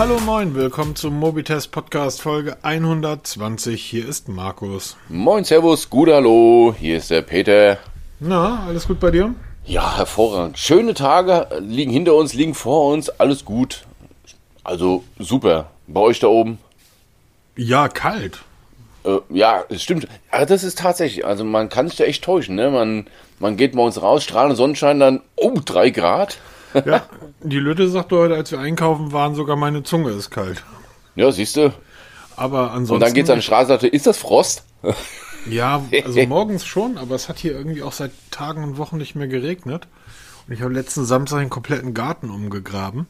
Hallo moin, willkommen zum Mobitest Podcast Folge 120. Hier ist Markus. Moin, Servus, gut Hallo, hier ist der Peter. Na, alles gut bei dir? Ja, hervorragend. Schöne Tage liegen hinter uns, liegen vor uns, alles gut. Also super. Bei euch da oben? Ja, kalt. Äh, ja, es stimmt. Ja, das ist tatsächlich, also man kann sich da echt täuschen, ne? Man, man geht morgens raus, strahlend Sonnenschein, dann, oh, drei Grad. Ja, die Lütte sagte heute, als wir einkaufen waren, sogar meine Zunge ist kalt. Ja, siehst du. Aber ansonsten. Und dann geht's an die Straße und sagt, ist das Frost? Ja, also morgens schon, aber es hat hier irgendwie auch seit Tagen und Wochen nicht mehr geregnet. Und ich habe letzten Samstag den kompletten Garten umgegraben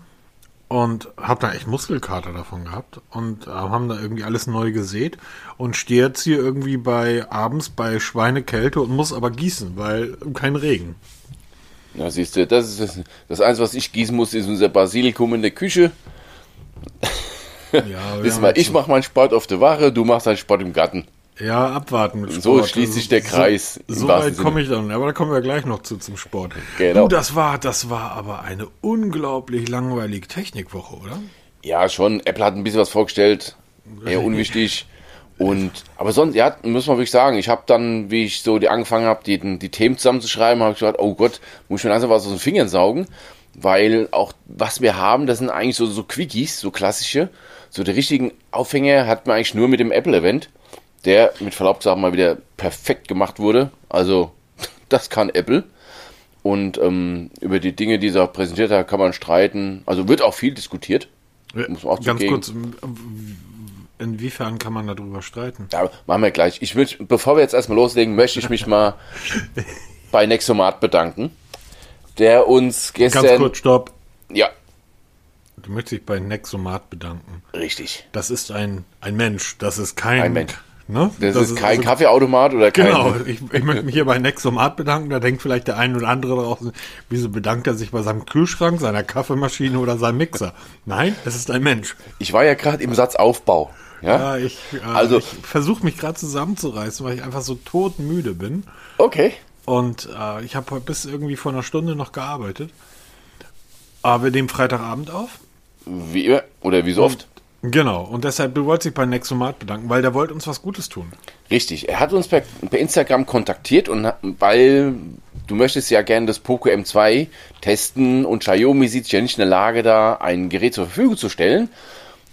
und habe da echt Muskelkater davon gehabt und äh, haben da irgendwie alles neu gesät und stehe jetzt hier irgendwie bei abends bei Schweinekälte und muss aber gießen, weil kein Regen. Ja, siehst du, das ist das, das Einzige, was ich gießen muss, ist unser Basilikum in der Küche. Ja, Wissen wir, ich mache meinen Sport auf der Wache, du machst deinen Sport im Garten. Ja, abwarten mit Sport. So schließt sich der Kreis. So, so weit komme ich dann, aber da kommen wir gleich noch zu zum Sport. Genau. Du, das war, das war aber eine unglaublich langweilige Technikwoche, oder? Ja, schon. Apple hat ein bisschen was vorgestellt. Eher unwichtig. Und, aber sonst, ja, muss man wirklich sagen, ich habe dann, wie ich so die angefangen habe, die, die Themen zusammenzuschreiben, habe ich gedacht, oh Gott, muss ich mir langsam was aus den Fingern saugen, weil auch was wir haben, das sind eigentlich so, so Quickies, so klassische. So die richtigen Aufhänger hat man eigentlich nur mit dem Apple-Event, der mit Verlaub sagen mal wieder perfekt gemacht wurde. Also, das kann Apple. Und ähm, über die Dinge, die er präsentiert hat, kann man streiten. Also wird auch viel diskutiert. Muss man auch Ganz zugeben. kurz, Inwiefern kann man darüber streiten? Ja, machen wir gleich. Ich will, bevor wir jetzt erstmal loslegen, möchte ich mich mal bei Nexomat bedanken, der uns gestern. Ganz kurz, stopp. Ja. Du möchtest dich bei Nexomat bedanken. Richtig. Das ist ein, ein Mensch, das ist kein. Ein Mensch. Ne? Das, das ist, kein also, Kaffeeautomat oder kein. Genau, ich, ich möchte mich hier bei Nexomat bedanken. Da denkt vielleicht der ein oder andere draußen, wieso bedankt er sich bei seinem Kühlschrank, seiner Kaffeemaschine oder seinem Mixer? Nein, es ist ein Mensch. Ich war ja gerade im Satzaufbau. Ja, ja ich, äh, also, ich versuche mich gerade zusammenzureißen, weil ich einfach so todmüde bin. Okay. Und äh, ich habe bis irgendwie vor einer Stunde noch gearbeitet. Aber wir nehmen Freitagabend auf. Wie oder wie so oft? Genau, und deshalb wollte ich bei Nexomat bedanken, weil der wollte uns was Gutes tun. Richtig, er hat uns per, per Instagram kontaktiert und weil du möchtest ja gerne das Poco M2 testen und Xiaomi sieht sich ja nicht in der Lage, da ein Gerät zur Verfügung zu stellen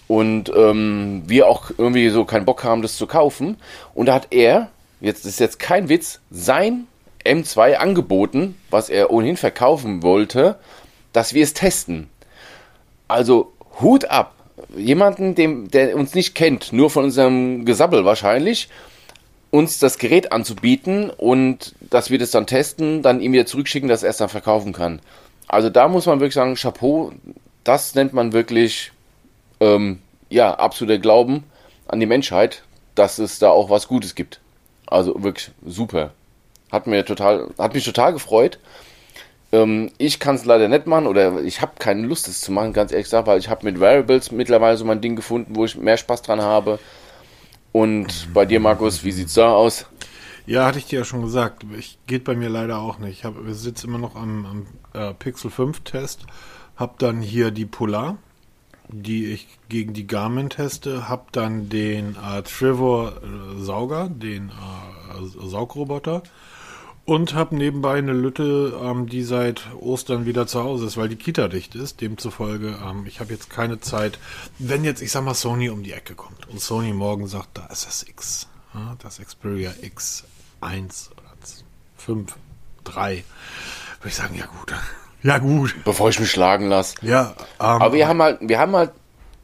und ähm, wir auch irgendwie so keinen Bock haben, das zu kaufen. Und da hat er, jetzt ist jetzt kein Witz, sein M2 angeboten, was er ohnehin verkaufen wollte, dass wir es testen. Also Hut ab. Jemanden, dem, der uns nicht kennt, nur von unserem Gesabbel wahrscheinlich, uns das Gerät anzubieten und dass wir das dann testen, dann ihm wieder zurückschicken, dass er es dann verkaufen kann. Also da muss man wirklich sagen, Chapeau, das nennt man wirklich ähm, ja, absoluter Glauben an die Menschheit, dass es da auch was Gutes gibt. Also wirklich super. Hat mir total, hat mich total gefreut. Ähm, ich kann es leider nicht machen oder ich habe keine Lust, es zu machen, ganz ehrlich gesagt, weil ich habe mit Variables mittlerweile so mein Ding gefunden, wo ich mehr Spaß dran habe. Und bei dir, Markus, wie sieht's da aus? Ja, hatte ich dir ja schon gesagt. Ich, geht bei mir leider auch nicht. Ich sitze immer noch am, am äh, Pixel 5 Test. Hab dann hier die Polar die ich gegen die Garmin teste, habe dann den äh, Trevor äh, Sauger, den äh, Saugroboter und habe nebenbei eine Lütte, ähm, die seit Ostern wieder zu Hause ist, weil die Kita dicht ist. Demzufolge, ähm, ich habe jetzt keine Zeit, wenn jetzt, ich sag mal, Sony um die Ecke kommt und Sony morgen sagt, da ist das X, ja, das Xperia X1 oder 5, 3, würde ich sagen, ja gut, ja, gut. Bevor ich mich schlagen lasse. Ja, ähm, aber wir haben halt, wir haben halt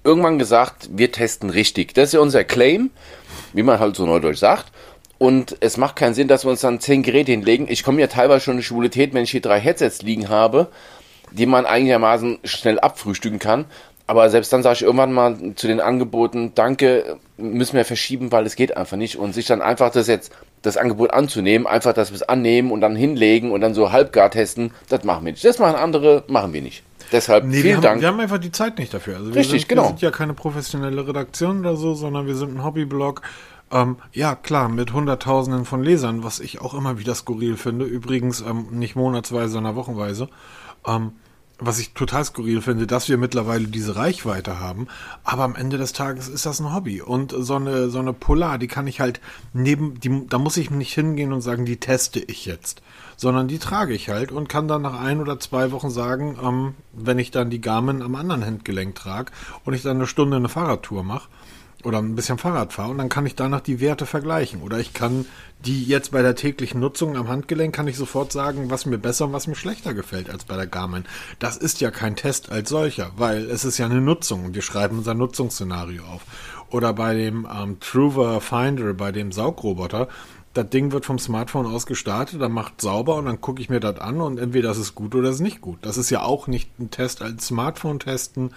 irgendwann gesagt, wir testen richtig. Das ist ja unser Claim, wie man halt so neudeutsch sagt. Und es macht keinen Sinn, dass wir uns dann zehn Geräte hinlegen. Ich komme ja teilweise schon in die Schwulität, wenn ich hier drei Headsets liegen habe, die man einigermaßen schnell abfrühstücken kann. Aber selbst dann sage ich irgendwann mal zu den Angeboten, danke, müssen wir verschieben, weil es geht einfach nicht. Und sich dann einfach das jetzt das Angebot anzunehmen, einfach, dass wir es annehmen und dann hinlegen und dann so halbgar testen, das machen wir nicht. Das machen andere, machen wir nicht. Deshalb nee, vielen wir haben, Dank. Wir haben einfach die Zeit nicht dafür. Also Richtig, sind, genau. Wir sind ja keine professionelle Redaktion oder so, sondern wir sind ein Hobbyblog. Ähm, ja, klar, mit Hunderttausenden von Lesern, was ich auch immer wieder skurril finde. Übrigens ähm, nicht monatsweise, sondern wochenweise. Ähm, was ich total skurril finde, dass wir mittlerweile diese Reichweite haben. Aber am Ende des Tages ist das ein Hobby. Und so eine, so eine Polar, die kann ich halt neben, die, da muss ich nicht hingehen und sagen, die teste ich jetzt. Sondern die trage ich halt und kann dann nach ein oder zwei Wochen sagen, ähm, wenn ich dann die Garmin am anderen Handgelenk trage und ich dann eine Stunde eine Fahrradtour mache, oder ein bisschen Fahrrad fahre und dann kann ich danach die Werte vergleichen. Oder ich kann die jetzt bei der täglichen Nutzung am Handgelenk kann ich sofort sagen, was mir besser und was mir schlechter gefällt als bei der Garmin. Das ist ja kein Test als solcher, weil es ist ja eine Nutzung und wir schreiben unser Nutzungsszenario auf. Oder bei dem ähm, Truver Finder, bei dem Saugroboter, das Ding wird vom Smartphone aus gestartet, dann macht sauber und dann gucke ich mir das an und entweder das ist gut oder das ist nicht gut. Das ist ja auch nicht ein Test als Smartphone testen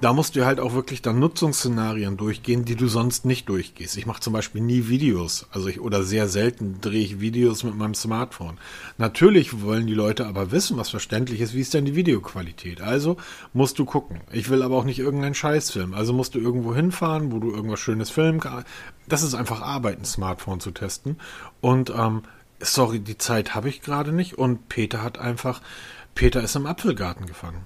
da musst du halt auch wirklich dann Nutzungsszenarien durchgehen, die du sonst nicht durchgehst. Ich mache zum Beispiel nie Videos, also ich oder sehr selten drehe ich Videos mit meinem Smartphone. Natürlich wollen die Leute aber wissen, was verständlich ist, wie ist denn die Videoqualität. Also musst du gucken. Ich will aber auch nicht irgendeinen Scheißfilm. Also musst du irgendwo hinfahren, wo du irgendwas Schönes filmen kannst. Das ist einfach Arbeit, ein Smartphone zu testen. Und ähm, sorry, die Zeit habe ich gerade nicht. Und Peter hat einfach, Peter ist im Apfelgarten gefangen.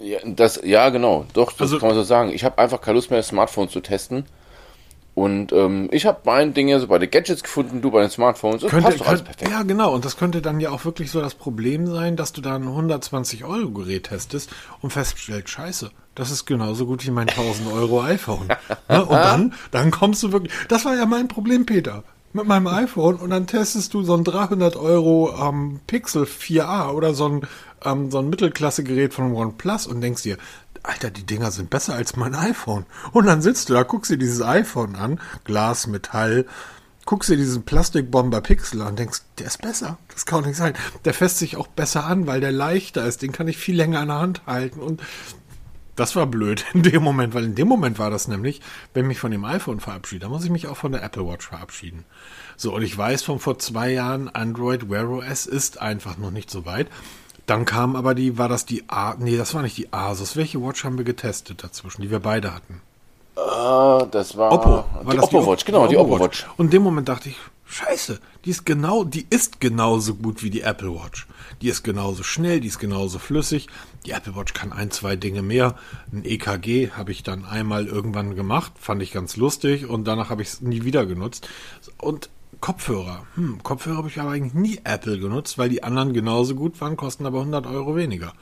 Ja, das, ja, genau. Doch, das also, kann man so sagen. Ich habe einfach keine Lust mehr, das Smartphone zu testen. Und ähm, ich habe mein Ding ja so bei den Gadgets gefunden, du bei den Smartphones. Das könnte, passt alles perfekt. Ja, genau. Und das könnte dann ja auch wirklich so das Problem sein, dass du da ein 120-Euro-Gerät testest und feststellst, scheiße, das ist genauso gut wie mein 1000 Euro iPhone. ne? Und dann, dann kommst du wirklich. Das war ja mein Problem, Peter. Mit meinem iPhone und dann testest du so ein 300 Euro ähm, Pixel 4a oder so ein ähm, so ein Mittelklasse-Gerät von OnePlus und denkst dir, Alter, die Dinger sind besser als mein iPhone. Und dann sitzt du da, guckst dir dieses iPhone an, Glas, Metall, guckst dir diesen Plastikbomber Pixel an und denkst, der ist besser. Das kann auch nicht sein. Der fässt sich auch besser an, weil der leichter ist. Den kann ich viel länger in der Hand halten. Und das war blöd in dem Moment, weil in dem Moment war das nämlich, wenn ich mich von dem iPhone verabschiede, dann muss ich mich auch von der Apple Watch verabschieden. So, und ich weiß von vor zwei Jahren, Android Wear OS ist einfach noch nicht so weit. Dann kam aber die, war das die A, nee, das war nicht die Asus. Welche Watch haben wir getestet dazwischen, die wir beide hatten? Ah, das war, Oppo. War die Oppo die Watch, genau, die Oppo Watch. Und in dem Moment dachte ich, scheiße, die ist genau, die ist genauso gut wie die Apple Watch. Die ist genauso schnell, die ist genauso flüssig. Die Apple Watch kann ein, zwei Dinge mehr. Ein EKG habe ich dann einmal irgendwann gemacht, fand ich ganz lustig und danach habe ich es nie wieder genutzt. Und Kopfhörer. Hm, Kopfhörer habe ich aber eigentlich nie Apple genutzt, weil die anderen genauso gut waren, kosten aber 100 Euro weniger.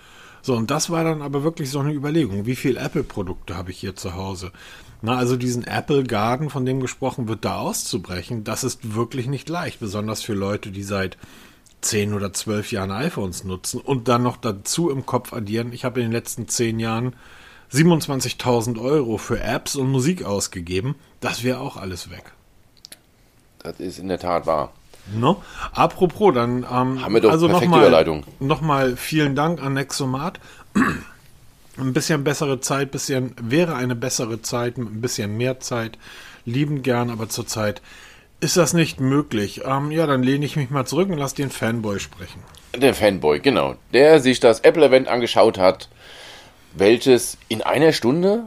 So, und das war dann aber wirklich so eine Überlegung. Wie viel Apple-Produkte habe ich hier zu Hause? Na, also diesen Apple Garden, von dem gesprochen wird, da auszubrechen, das ist wirklich nicht leicht. Besonders für Leute, die seit 10 oder 12 Jahren iPhones nutzen und dann noch dazu im Kopf addieren. Ich habe in den letzten 10 Jahren 27.000 Euro für Apps und Musik ausgegeben. Das wäre auch alles weg. Das ist in der Tat wahr. No? Apropos, dann ähm, haben wir doch also perfekte noch. Nochmal vielen Dank an Nexomat. ein bisschen bessere Zeit, bisschen wäre eine bessere Zeit, ein bisschen mehr Zeit. Lieben gern, aber zurzeit ist das nicht möglich. Ähm, ja, dann lehne ich mich mal zurück und lasse den Fanboy sprechen. Der Fanboy, genau. Der sich das Apple-Event angeschaut hat, welches in einer Stunde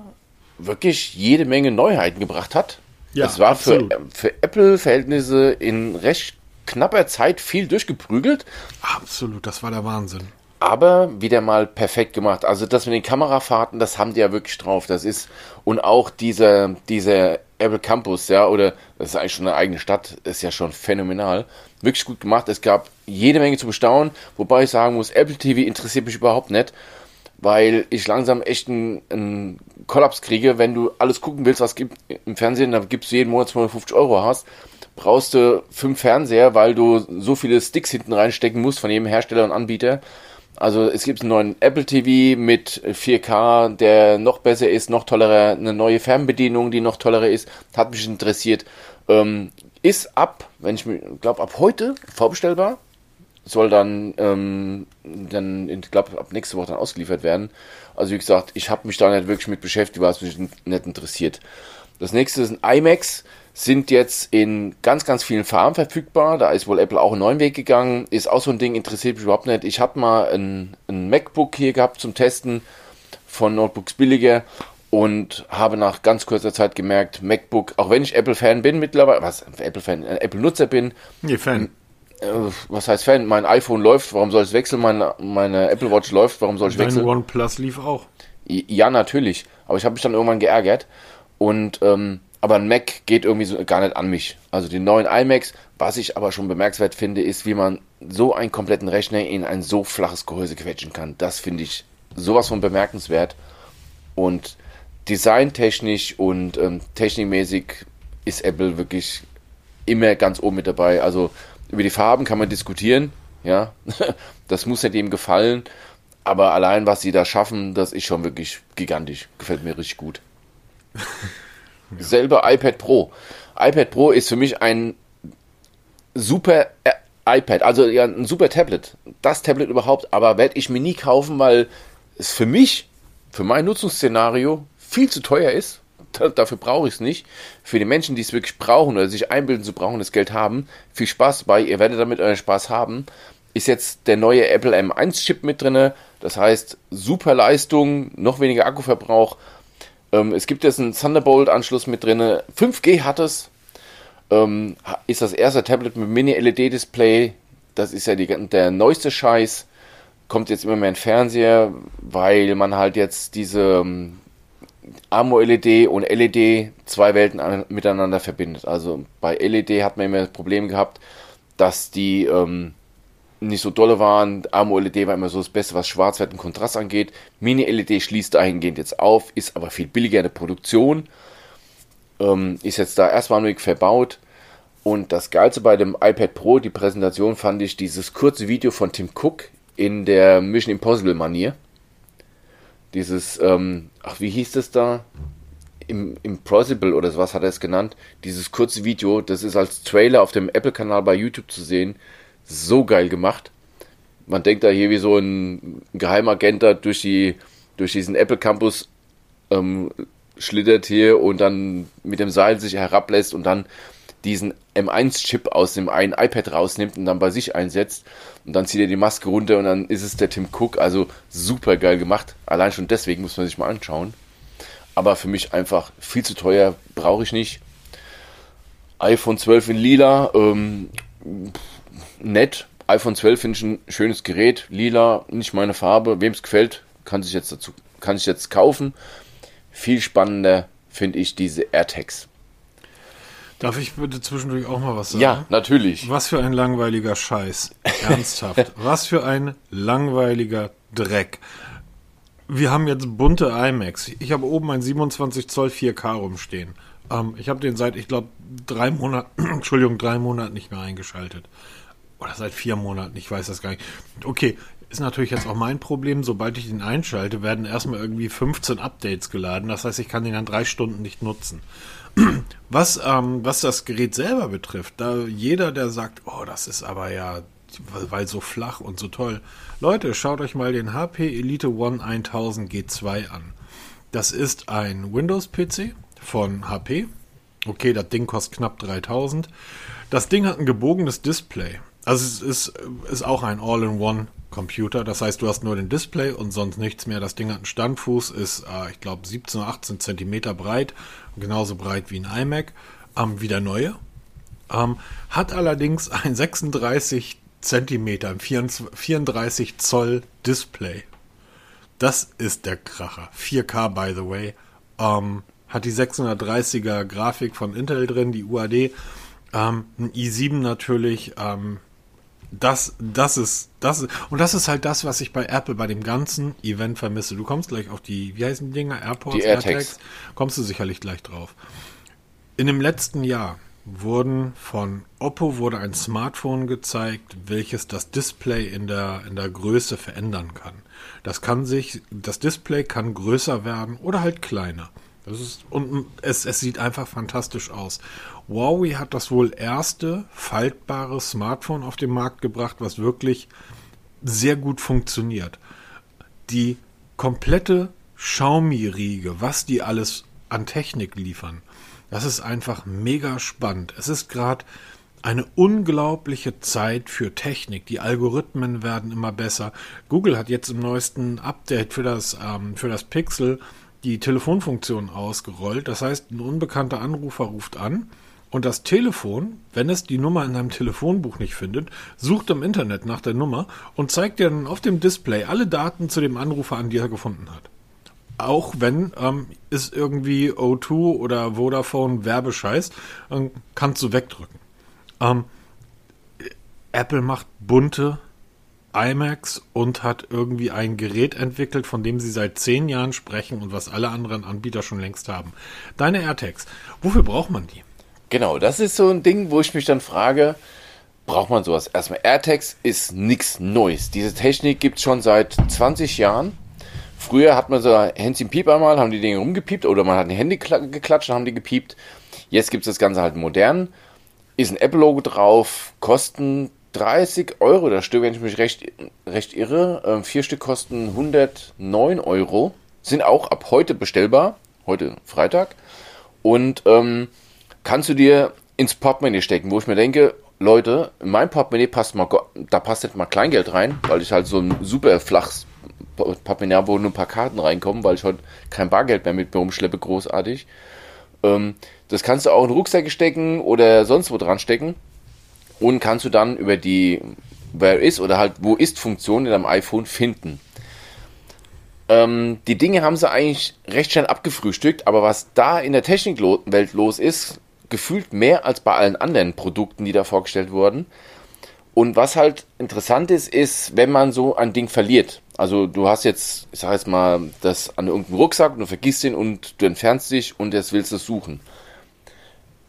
wirklich jede Menge Neuheiten gebracht hat. Ja, es war für, für Apple-Verhältnisse in recht knapper Zeit viel durchgeprügelt. Absolut, das war der Wahnsinn. Aber wieder mal perfekt gemacht. Also das mit den Kamerafahrten, das haben die ja wirklich drauf. Das ist und auch dieser dieser Apple Campus, ja, oder das ist eigentlich schon eine eigene Stadt, ist ja schon phänomenal. Wirklich gut gemacht. Es gab jede Menge zu bestaunen, wobei ich sagen muss, Apple TV interessiert mich überhaupt nicht weil ich langsam echt einen, einen Kollaps kriege, wenn du alles gucken willst, was gibt im Fernsehen, da gibst du jeden Monat 250 Euro hast, brauchst du fünf Fernseher, weil du so viele Sticks hinten reinstecken musst von jedem Hersteller und Anbieter. Also es gibt einen neuen Apple TV mit 4K, der noch besser ist, noch tollerer, eine neue Fernbedienung, die noch tollerer ist, hat mich interessiert. Ähm, ist ab, wenn ich glaube, ab heute vorbestellbar soll dann, ähm, dann ich glaube, ab nächste Woche dann ausgeliefert werden. Also wie gesagt, ich habe mich da nicht wirklich mit beschäftigt, weil es mich nicht interessiert. Das nächste ist ein iMacs, sind jetzt in ganz, ganz vielen Farben verfügbar. Da ist wohl Apple auch einen neuen Weg gegangen. Ist auch so ein Ding, interessiert mich überhaupt nicht. Ich habe mal ein, ein MacBook hier gehabt zum Testen von Notebooks billiger und habe nach ganz kurzer Zeit gemerkt, MacBook, auch wenn ich Apple-Fan bin mittlerweile, was Apple-Fan, äh, Apple-Nutzer bin, nee, Fan. Äh, was heißt Fan? Mein iPhone läuft, warum soll ich wechseln? Meine, meine Apple Watch läuft, warum soll ich Dein wechseln? OnePlus lief auch. Ja, natürlich. Aber ich habe mich dann irgendwann geärgert. Und ähm, aber ein Mac geht irgendwie so gar nicht an mich. Also die neuen iMacs, was ich aber schon bemerkenswert finde, ist, wie man so einen kompletten Rechner in ein so flaches Gehäuse quetschen kann. Das finde ich sowas von bemerkenswert. Und designtechnisch und ähm, technikmäßig ist Apple wirklich immer ganz oben mit dabei. Also über die Farben kann man diskutieren, ja. das muss nicht jedem gefallen. Aber allein, was sie da schaffen, das ist schon wirklich gigantisch. Gefällt mir richtig gut. ja. Selber iPad Pro. iPad Pro ist für mich ein super äh, iPad, also ja, ein super Tablet. Das Tablet überhaupt, aber werde ich mir nie kaufen, weil es für mich, für mein Nutzungsszenario viel zu teuer ist. Dafür brauche ich es nicht. Für die Menschen, die es wirklich brauchen oder sich einbilden zu brauchen, das Geld haben, viel Spaß bei. Ihr werdet damit euren Spaß haben. Ist jetzt der neue Apple M1 Chip mit drin. Das heißt, super Leistung, noch weniger Akkuverbrauch. Ähm, es gibt jetzt einen Thunderbolt-Anschluss mit drin. 5G hat es. Ähm, ist das erste Tablet mit Mini-LED-Display. Das ist ja die, der neueste Scheiß. Kommt jetzt immer mehr in Fernseher, weil man halt jetzt diese ähm, AMO-LED und LED zwei Welten an, miteinander verbindet. Also bei LED hat man immer das Problem gehabt, dass die ähm, nicht so dolle waren. AMO-LED war immer so das Beste, was Schwarzwert und Kontrast angeht. Mini-LED schließt dahingehend jetzt auf, ist aber viel billiger in der Produktion. Ähm, ist jetzt da erstmalig verbaut. Und das Geilste bei dem iPad Pro, die Präsentation, fand ich dieses kurze Video von Tim Cook in der Mission Impossible Manier. Dieses, ähm, ach, wie hieß das da? Im, Impossible oder was hat er es genannt? Dieses kurze Video, das ist als Trailer auf dem Apple-Kanal bei YouTube zu sehen. So geil gemacht. Man denkt da hier wie so ein Geheimagent da durch, die, durch diesen Apple Campus ähm, schlittert hier und dann mit dem Seil sich herablässt und dann diesen M1-Chip aus dem einen iPad rausnimmt und dann bei sich einsetzt. Und dann zieht er die Maske runter und dann ist es der Tim Cook. Also super geil gemacht. Allein schon deswegen muss man sich mal anschauen. Aber für mich einfach viel zu teuer, brauche ich nicht. iPhone 12 in lila, ähm, nett. iPhone 12 finde ich ein schönes Gerät. Lila, nicht meine Farbe. Wem es gefällt, kann sich jetzt dazu, kann sich jetzt kaufen. Viel spannender finde ich diese AirTags. Darf ich bitte zwischendurch auch mal was sagen? Ja, natürlich. Was für ein langweiliger Scheiß. Ernsthaft. was für ein langweiliger Dreck. Wir haben jetzt bunte iMacs. Ich habe oben ein 27 Zoll 4K rumstehen. Ähm, ich habe den seit, ich glaube, drei Monaten, Entschuldigung, drei Monaten nicht mehr eingeschaltet. Oder seit vier Monaten, ich weiß das gar nicht. Okay, ist natürlich jetzt auch mein Problem. Sobald ich den einschalte, werden erstmal irgendwie 15 Updates geladen. Das heißt, ich kann den dann drei Stunden nicht nutzen. Was, ähm, was das Gerät selber betrifft, da jeder, der sagt, oh, das ist aber ja, weil so flach und so toll. Leute, schaut euch mal den HP Elite One 1000 G2 an. Das ist ein Windows-PC von HP. Okay, das Ding kostet knapp 3000. Das Ding hat ein gebogenes Display. Also es ist, ist auch ein All-in-One Computer. Das heißt, du hast nur den Display und sonst nichts mehr. Das Ding hat einen Standfuß, ist, äh, ich glaube, 17 oder 18 Zentimeter breit, genauso breit wie ein iMac, ähm, wie der neue. Ähm, hat allerdings ein 36 Zentimeter, 34 Zoll Display. Das ist der Kracher. 4K, by the way. Ähm, hat die 630er Grafik von Intel drin, die UAD. Ähm, ein i7 natürlich, ähm, das, das ist, das ist, und das ist halt das, was ich bei Apple bei dem ganzen Event vermisse. Du kommst gleich auf die, wie heißen die Dinger? AirPods, die AirTags. AirTags. Kommst du sicherlich gleich drauf. In dem letzten Jahr wurden von Oppo wurde ein Smartphone gezeigt, welches das Display in der, in der Größe verändern kann. Das kann sich, das Display kann größer werden oder halt kleiner. Das ist, und es, es sieht einfach fantastisch aus. Huawei hat das wohl erste faltbare Smartphone auf den Markt gebracht, was wirklich sehr gut funktioniert. Die komplette Xiaomi-Riege, was die alles an Technik liefern, das ist einfach mega spannend. Es ist gerade eine unglaubliche Zeit für Technik. Die Algorithmen werden immer besser. Google hat jetzt im neuesten Update für das, ähm, für das Pixel die Telefonfunktion ausgerollt. Das heißt, ein unbekannter Anrufer ruft an Und das Telefon, wenn es die Nummer in deinem Telefonbuch nicht findet, sucht im Internet nach der Nummer und zeigt dir dann auf dem Display alle Daten zu dem Anrufer an, die er gefunden hat. Auch wenn ähm, es irgendwie O2 oder Vodafone Werbescheiß, ähm, kannst du wegdrücken. Ähm, Apple macht bunte iMacs und hat irgendwie ein Gerät entwickelt, von dem sie seit zehn Jahren sprechen und was alle anderen Anbieter schon längst haben. Deine AirTags, wofür braucht man die? Genau, das ist so ein Ding, wo ich mich dann frage, braucht man sowas? Erstmal, AirTags ist nichts Neues. Diese Technik gibt es schon seit 20 Jahren. Früher hat man so Händchen Piep einmal, haben die Dinge rumgepiept oder man hat ein Handy geklatscht, haben die gepiept. Jetzt gibt es das Ganze halt modern. Ist ein Apple-Logo drauf, kosten 30 Euro das Stück, wenn ich mich recht, recht irre. Ähm, vier Stück kosten 109 Euro. Sind auch ab heute bestellbar. Heute Freitag. Und ähm, kannst du dir ins Portemonnaie stecken, wo ich mir denke, Leute, in mein Portemonnaie passt mal, da passt nicht mal Kleingeld rein, weil ich halt so ein super flaches Portemonnaie habe, wo nur ein paar Karten reinkommen, weil ich heute kein Bargeld mehr mit mir rumschleppe, großartig. Ähm, das kannst du auch in den Rucksack stecken oder sonst wo dran stecken und kannst du dann über die Where is oder halt Wo ist Funktion in deinem iPhone finden. Ähm, die Dinge haben sie eigentlich recht schnell abgefrühstückt, aber was da in der Technikwelt los ist, gefühlt mehr als bei allen anderen Produkten, die da vorgestellt wurden. Und was halt interessant ist, ist, wenn man so ein Ding verliert. Also du hast jetzt, ich sag jetzt mal, das an irgendeinem Rucksack und du vergisst ihn und du entfernst dich und jetzt willst du es suchen.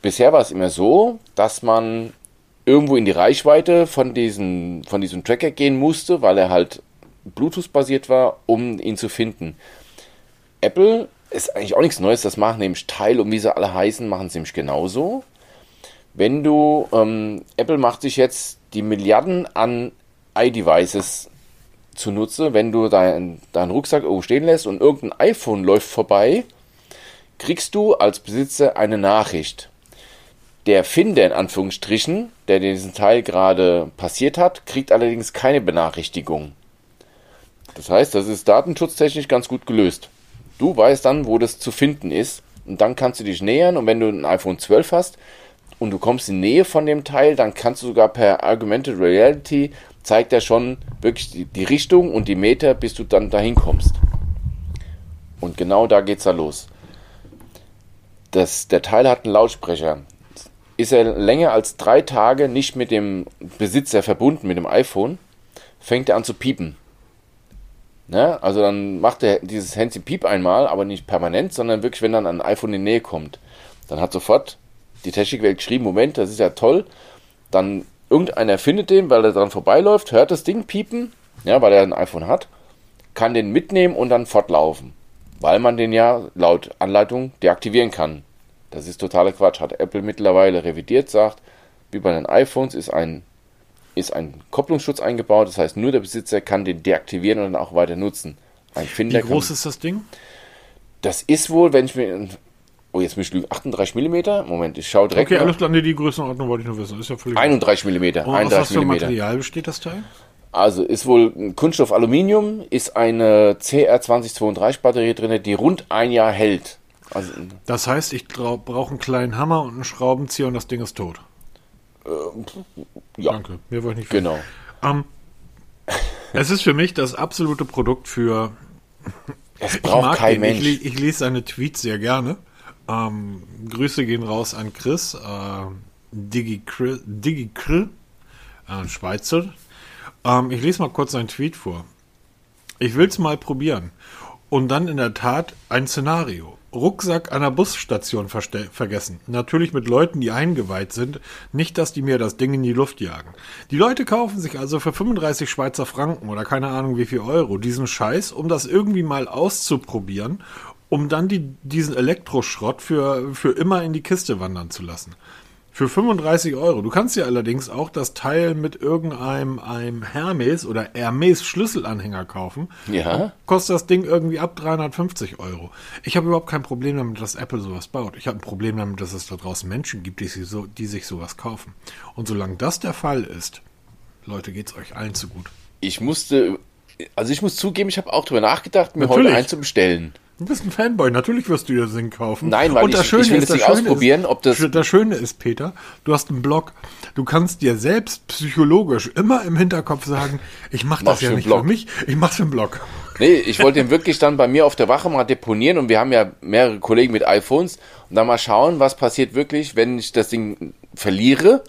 Bisher war es immer so, dass man irgendwo in die Reichweite von, diesen, von diesem Tracker gehen musste, weil er halt Bluetooth-basiert war, um ihn zu finden. Apple ist eigentlich auch nichts Neues, das machen nämlich Teil und wie sie alle heißen, machen sie nämlich genauso. Wenn du, ähm, Apple macht sich jetzt die Milliarden an iDevices zunutze, wenn du deinen dein Rucksack irgendwo stehen lässt und irgendein iPhone läuft vorbei, kriegst du als Besitzer eine Nachricht. Der Finder in Anführungsstrichen, der diesen Teil gerade passiert hat, kriegt allerdings keine Benachrichtigung. Das heißt, das ist datenschutztechnisch ganz gut gelöst. Du weißt dann, wo das zu finden ist und dann kannst du dich nähern und wenn du ein iPhone 12 hast und du kommst in Nähe von dem Teil, dann kannst du sogar per Augmented Reality zeigt er schon wirklich die, die Richtung und die Meter, bis du dann dahin kommst. Und genau da geht's da los. Das, der Teil hat einen Lautsprecher. Ist er länger als drei Tage nicht mit dem Besitzer verbunden, mit dem iPhone, fängt er an zu piepen. Ne? Also dann macht er dieses Handy Piep einmal, aber nicht permanent, sondern wirklich, wenn dann ein iPhone in die Nähe kommt. Dann hat sofort die Technikwelt geschrieben, Moment, das ist ja toll. Dann irgendeiner findet den, weil er dran vorbeiläuft, hört das Ding piepen, ja, weil er ein iPhone hat, kann den mitnehmen und dann fortlaufen. Weil man den ja laut Anleitung deaktivieren kann. Das ist totaler Quatsch. Hat Apple mittlerweile revidiert, sagt, wie bei den iPhones ist ein ist ein Kopplungsschutz eingebaut. Das heißt, nur der Besitzer kann den deaktivieren und dann auch weiter nutzen. Ein Finder Wie groß kann, ist das Ding? Das ist wohl, wenn ich mir. Oh, jetzt mich lügen. 38 mm. Moment, ich schaue direkt. Okay, alles klar. Nee, die Größenordnung wollte ich nur wissen. Ist ja völlig 31 mm. Und 31 was für. Material besteht das Teil? Also ist wohl Kunststoff Aluminium, ist eine CR2032 Batterie drin, die rund ein Jahr hält. Also, das heißt, ich brauche einen kleinen Hammer und einen Schraubenzieher und das Ding ist tot. Äh, ja. Danke, mir wollte ich nicht Genau. Um, es ist für mich das absolute Produkt für. Es braucht kein ihn. Mensch. Ich, ich, lese seine Tweets sehr gerne. Ähm, Grüße gehen raus an Chris, äh, DigiCrill, Digi äh, Schweizer. Ähm, ich lese mal kurz seinen Tweet vor. Ich will es mal probieren. Und dann in der Tat ein Szenario. Rucksack an der Busstation vergessen. Natürlich mit Leuten, die eingeweiht sind. Nicht, dass die mir das Ding in die Luft jagen. Die Leute kaufen sich also für 35 Schweizer Franken oder keine Ahnung wie viel Euro diesen Scheiß, um das irgendwie mal auszuprobieren, um dann die, diesen Elektroschrott für, für immer in die Kiste wandern zu lassen. Für 35 Euro. Du kannst dir allerdings auch das Teil mit irgendeinem einem Hermes oder Hermes Schlüsselanhänger kaufen. Ja. Kostet das Ding irgendwie ab 350 Euro. Ich habe überhaupt kein Problem damit, dass Apple sowas baut. Ich habe ein Problem damit, dass es da draußen Menschen gibt, die sich, so, die sich sowas kaufen. Und solange das der Fall ist, Leute, geht's euch allen zu gut. Ich musste, also ich muss zugeben, ich habe auch drüber nachgedacht, mir Natürlich. heute einen zu bestellen. Du bist ein Fanboy, natürlich wirst du dir das Ding kaufen. Nein, weil Und das ich, Schöne ich will ist, das Ding Schöne ausprobieren, ist, ob das. Das Schöne ist, Peter, du hast einen Blog. Du kannst dir selbst psychologisch immer im Hinterkopf sagen, ich mache das Mach's ja nicht Blog. für mich, ich mach's für den Blog. Nee, ich wollte den wirklich dann bei mir auf der Wache mal deponieren und wir haben ja mehrere Kollegen mit iPhones und dann mal schauen, was passiert wirklich, wenn ich das Ding verliere.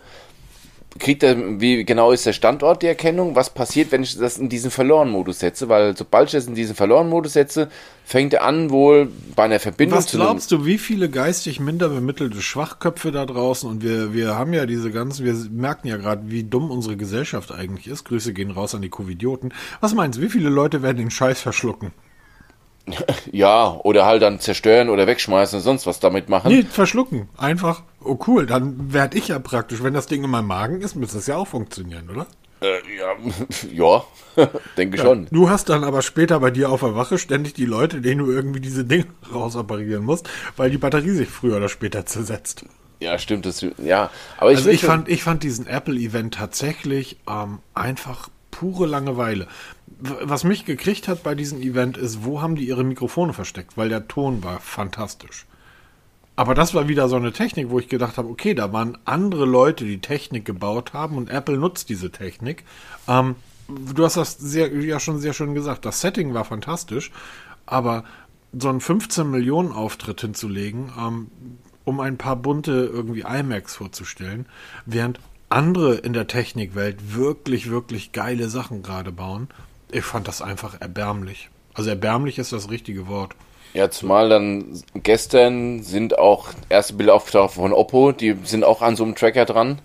Kriegt er, wie genau ist der Standort der Erkennung? Was passiert, wenn ich das in diesen Verloren-Modus setze? Weil sobald ich das in diesen Verloren-Modus setze, fängt er an, wohl bei einer Verbindung Was zu einem- glaubst du, wie viele geistig minder bemittelte Schwachköpfe da draußen und wir, wir haben ja diese ganzen, wir merken ja gerade, wie dumm unsere Gesellschaft eigentlich ist. Grüße gehen raus an die Covidioten. Was meinst du, wie viele Leute werden den Scheiß verschlucken? Ja, oder halt dann zerstören oder wegschmeißen und sonst was damit machen. Nee, verschlucken. Einfach, oh cool, dann werde ich ja praktisch, wenn das Ding in meinem Magen ist, müsste das ja auch funktionieren, oder? Äh, ja, ja, denke schon. Du hast dann aber später bei dir auf der Wache ständig die Leute, denen du irgendwie diese Dinge rausoperieren musst, weil die Batterie sich früher oder später zersetzt. Ja, stimmt. Das, ja, aber ich, Also ich fand, ich fand diesen Apple-Event tatsächlich ähm, einfach pure Langeweile. Was mich gekriegt hat bei diesem Event ist, wo haben die ihre Mikrofone versteckt? Weil der Ton war fantastisch. Aber das war wieder so eine Technik, wo ich gedacht habe, okay, da waren andere Leute, die Technik gebaut haben und Apple nutzt diese Technik. Ähm, du hast das sehr, ja schon sehr schön gesagt. Das Setting war fantastisch, aber so einen 15 Millionen Auftritt hinzulegen, ähm, um ein paar bunte irgendwie iMacs vorzustellen, während andere in der Technikwelt wirklich, wirklich geile Sachen gerade bauen. Ich fand das einfach erbärmlich. Also erbärmlich ist das richtige Wort. Ja, zumal dann gestern sind auch erste Bilder aufgetaucht von Oppo, die sind auch an so einem Tracker dran.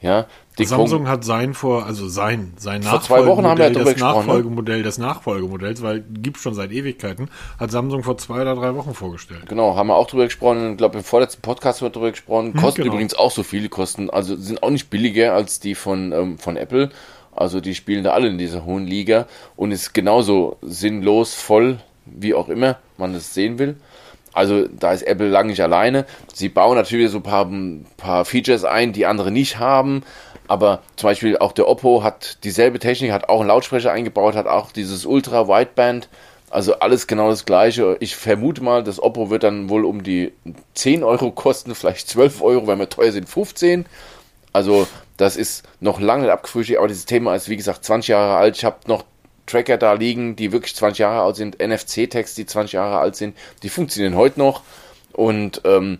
Ja, die Samsung hat sein vor, also sein, sein Vor zwei Wochen haben wir des gesprochen, ne? Nachfolgemodell des Nachfolgemodells, weil gibt schon seit Ewigkeiten, hat Samsung vor zwei oder drei Wochen vorgestellt. Genau, haben wir auch drüber gesprochen. Ich glaube, im vorletzten Podcast haben wir drüber gesprochen. Kosten genau. übrigens auch so viel, die kosten, also sind auch nicht billiger als die von, ähm, von Apple. Also die spielen da alle in dieser hohen Liga und ist genauso sinnlos, voll, wie auch immer man es sehen will. Also da ist Apple lange nicht alleine. Sie bauen natürlich so ein paar, ein paar Features ein, die andere nicht haben. Aber zum Beispiel auch der Oppo hat dieselbe Technik, hat auch einen Lautsprecher eingebaut, hat auch dieses Ultra Wideband. Also alles genau das gleiche. Ich vermute mal, das Oppo wird dann wohl um die 10 Euro kosten, vielleicht 12 Euro, wenn wir teuer sind, 15. Also das ist noch lange nicht abgefrühstückt, aber dieses Thema ist wie gesagt 20 Jahre alt. Ich habe noch Tracker da liegen, die wirklich 20 Jahre alt sind, NFC-Tags, die 20 Jahre alt sind, die funktionieren heute noch. Und ähm,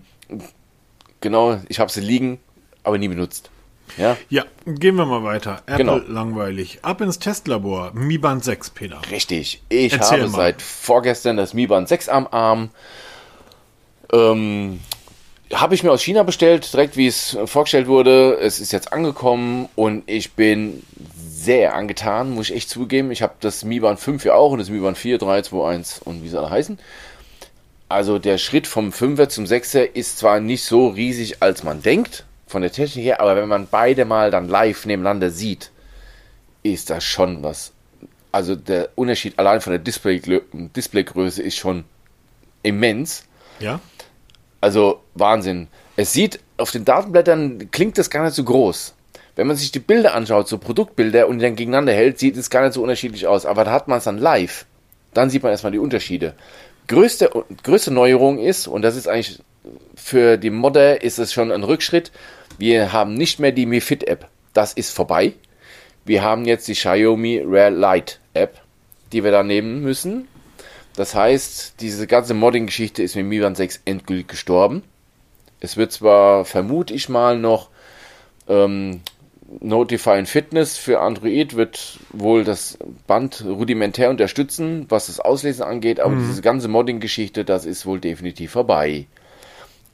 genau, ich habe sie liegen, aber nie benutzt. Ja, Ja, gehen wir mal weiter. Apple Genau. langweilig. Ab ins Testlabor. Mi Band 6, Peter. richtig. Ich Erzähl habe mal. seit vorgestern das Mi Band 6 am Arm. Ähm, habe ich mir aus China bestellt, direkt wie es vorgestellt wurde. Es ist jetzt angekommen und ich bin sehr angetan, muss ich echt zugeben. Ich habe das Mi Band 5 ja auch und das Mi Band 4, 3, 2, 1 und wie sie alle heißen. Also der Schritt vom 5er zum 6er ist zwar nicht so riesig, als man denkt, von der Technik her, aber wenn man beide mal dann live nebeneinander sieht, ist das schon was. Also der Unterschied allein von der Display Displaygröße ist schon immens. Ja? Also Wahnsinn. Es sieht auf den Datenblättern klingt das gar nicht so groß. Wenn man sich die Bilder anschaut, so Produktbilder und die dann gegeneinander hält, sieht es gar nicht so unterschiedlich aus. Aber da hat man es dann live. Dann sieht man erstmal die Unterschiede. Größte, größte Neuerung ist, und das ist eigentlich für die Modder ist es schon ein Rückschritt, wir haben nicht mehr die Mi Fit App. Das ist vorbei. Wir haben jetzt die Xiaomi Rare Light App, die wir da nehmen müssen. Das heißt, diese ganze Modding-Geschichte ist mit Mi Band 6 endgültig gestorben. Es wird zwar, vermute ich mal, noch ähm, Notify and Fitness für Android wird wohl das Band rudimentär unterstützen, was das Auslesen angeht, aber diese ganze Modding-Geschichte, das ist wohl definitiv vorbei.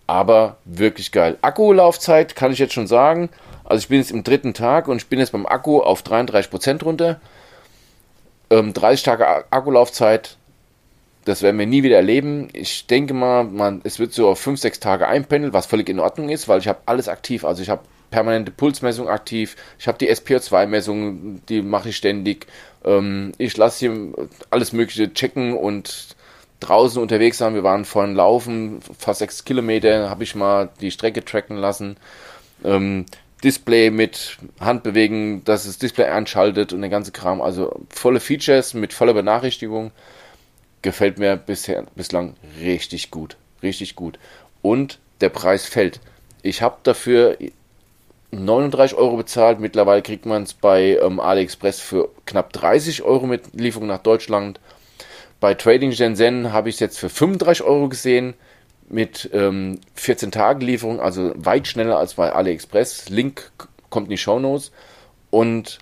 Aber wirklich geil. Akkulaufzeit kann ich jetzt schon sagen. Also ich bin jetzt im dritten Tag und ich bin jetzt beim Akku auf 33% runter. Ähm, 30 Tage Akkulaufzeit, das werden wir nie wieder erleben. Ich denke mal, man, es wird so auf 5, 6 Tage einpendeln, was völlig in Ordnung ist, weil ich habe alles aktiv. Also ich habe permanente Pulsmessung aktiv, ich habe die SPO2-Messung, die mache ich ständig. Ähm, ich lasse hier alles Mögliche checken und draußen unterwegs sein. Wir waren vorhin laufen, fast 6 Kilometer, habe ich mal die Strecke tracken lassen. Ähm, Display mit Handbewegen, dass das Display anschaltet und der ganze Kram. Also volle Features mit voller Benachrichtigung. Gefällt mir bisher bislang richtig gut. Richtig gut. Und der Preis fällt. Ich habe dafür 39 Euro bezahlt. Mittlerweile kriegt man es bei ähm, AliExpress für knapp 30 Euro mit Lieferung nach Deutschland. Bei Trading Shenzhen habe ich es jetzt für 35 Euro gesehen mit ähm, 14 Tagen Lieferung, also weit schneller als bei AliExpress. Link kommt in die Show Notes. Und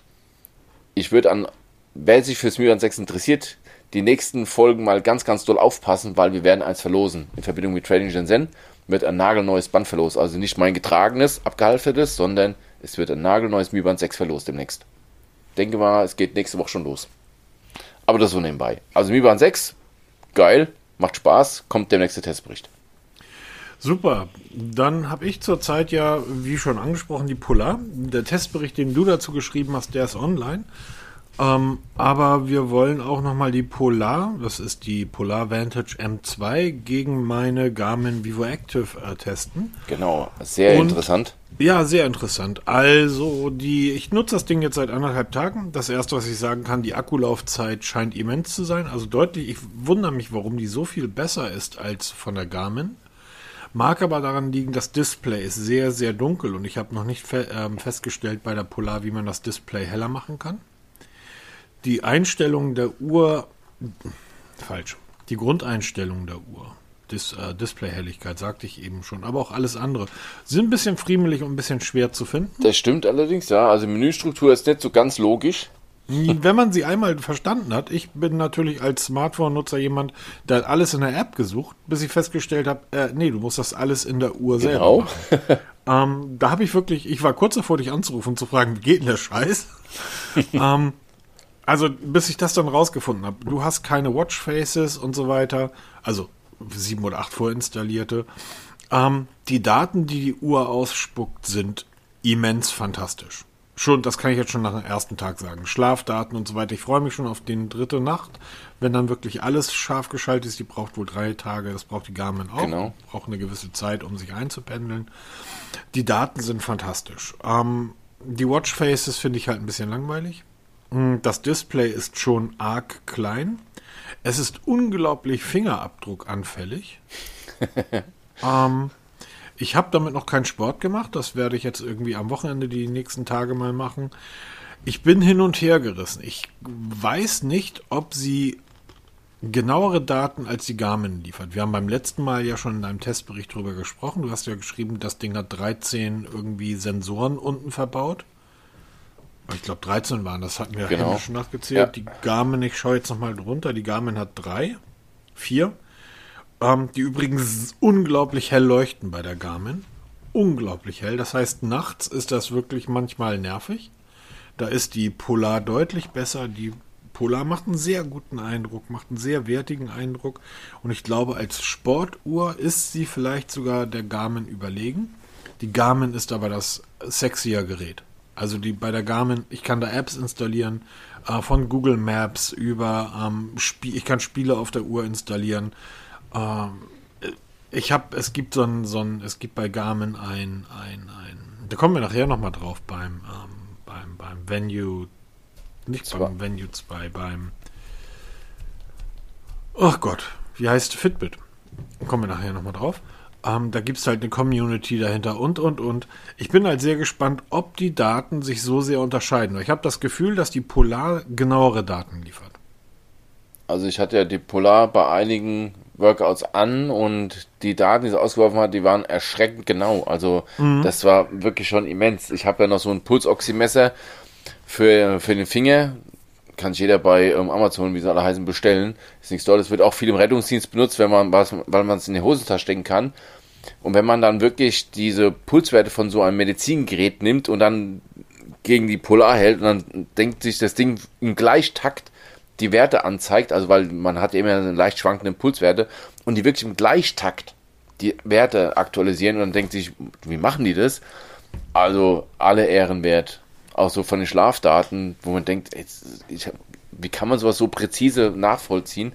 ich würde an, wer sich fürs Myran 6 interessiert, die nächsten Folgen mal ganz, ganz doll aufpassen, weil wir werden eins verlosen. In Verbindung mit Trading Shenzhen wird ein nagelneues Band verlost. Also nicht mein getragenes, abgehalftertes, sondern es wird ein nagelneues Mi Band 6 verlost demnächst. Denke mal, es geht nächste Woche schon los. Aber das so nebenbei. Also Mi Band 6, geil, macht Spaß, kommt der nächste Testbericht. Super. Dann habe ich zurzeit ja, wie schon angesprochen, die Polar. Der Testbericht, den du dazu geschrieben hast, der ist online. Ähm, aber wir wollen auch nochmal die Polar, das ist die Polar Vantage M2, gegen meine Garmin Vivo Active äh, testen. Genau, sehr Und, interessant. Ja, sehr interessant. Also, die, ich nutze das Ding jetzt seit anderthalb Tagen. Das erste, was ich sagen kann, die Akkulaufzeit scheint immens zu sein. Also deutlich, ich wundere mich, warum die so viel besser ist als von der Garmin. Mag aber daran liegen, das Display ist sehr, sehr dunkel und ich habe noch nicht fe äh, festgestellt bei der Polar, wie man das Display heller machen kann. Die Einstellung der Uhr, falsch, die Grundeinstellung der Uhr, Dis, äh, Displayhelligkeit, sagte ich eben schon, aber auch alles andere, sind ein bisschen friemelig und ein bisschen schwer zu finden. Das stimmt allerdings, ja. Also Menüstruktur ist nicht so ganz logisch. Wenn man sie einmal verstanden hat, ich bin natürlich als Smartphone-Nutzer jemand, der hat alles in der App gesucht, bis ich festgestellt habe, äh, nee, du musst das alles in der Uhr selber genau. machen. ähm, da habe ich wirklich, ich war kurz davor, dich anzurufen und zu fragen, wie geht denn der Scheiß? ähm, also, bis ich das dann rausgefunden habe, du hast keine Watchfaces und so weiter, also sieben oder acht vorinstallierte. Ähm, die Daten, die die Uhr ausspuckt, sind immens fantastisch schon, das kann ich jetzt schon nach dem ersten Tag sagen. Schlafdaten und so weiter. Ich freue mich schon auf die dritte Nacht, wenn dann wirklich alles scharf geschaltet ist. Die braucht wohl drei Tage, das braucht die Garmin auch. Genau. Braucht eine gewisse Zeit, um sich einzupendeln. Die Daten sind fantastisch. Ähm, die Watchfaces finde ich halt ein bisschen langweilig. Hm, das Display ist schon arg klein. Es ist unglaublich fingerabdruckanfällig. ähm, ich habe damit noch keinen Sport gemacht. Das werde ich jetzt irgendwie am Wochenende die nächsten Tage mal machen. Ich bin hin und her gerissen. Ich weiß nicht, ob sie genauere Daten als die Garmin liefert. Wir haben beim letzten Mal ja schon in einem Testbericht darüber gesprochen. Du hast ja geschrieben, das Ding hat 13 irgendwie Sensoren unten verbaut. Ich glaube 13 waren, das hatten wir genau. schon nachgezählt. Ja. Die Garmin, ich schaue jetzt nochmal drunter, die Garmin hat drei, vier. Ähm, die übrigens unglaublich hell leuchten bei der Garmin. Unglaublich hell. Das heißt, nachts ist das wirklich manchmal nervig. Da ist die Polar deutlich besser. Die Polar macht einen sehr guten Eindruck, macht einen sehr wertigen Eindruck. Und ich glaube, als Sportuhr ist sie vielleicht sogar der Garmin überlegen. Die Garmin ist aber das sexier Gerät. Also die bei der Garmin, ich kann da Apps installieren, äh, von Google Maps über, ähm, ich kann Spiele auf der Uhr installieren. Ähm, ich habe, es gibt so ein, so ein, es gibt bei Garmin ein, ein, ein, da kommen wir nachher nochmal drauf beim, ähm, beim, beim Venue, nicht Zwei. beim Venue 2, beim, ach Gott, wie heißt Fitbit? Da kommen wir nachher nochmal drauf. Ähm, da gibt es halt eine Community dahinter und, und, und. Ich bin halt sehr gespannt, ob die Daten sich so sehr unterscheiden. Ich habe das Gefühl, dass die Polar genauere Daten liefert. Also ich hatte ja die Polar bei einigen Workouts an und die Daten, die sie ausgeworfen hat, die waren erschreckend genau. Also mhm. das war wirklich schon immens. Ich habe ja noch so ein Pulsoxymesser für, für den Finger. Kann sich jeder bei ähm, Amazon, wie sie alle heißen, bestellen. Ist nichts Tolles. Wird auch viel im Rettungsdienst benutzt, wenn man was, weil man es in die Hosentasche stecken kann. Und wenn man dann wirklich diese Pulswerte von so einem Medizingerät nimmt und dann gegen die Polar hält und dann denkt sich das Ding im Gleichtakt die Werte anzeigt, also weil man hat immer eine leicht schwankende Pulswerte und die wirklich im Gleichtakt die Werte aktualisieren und dann denkt sich, wie machen die das? Also alle Ehren wert. Auch so von den Schlafdaten, wo man denkt, jetzt, ich, wie kann man sowas so präzise nachvollziehen?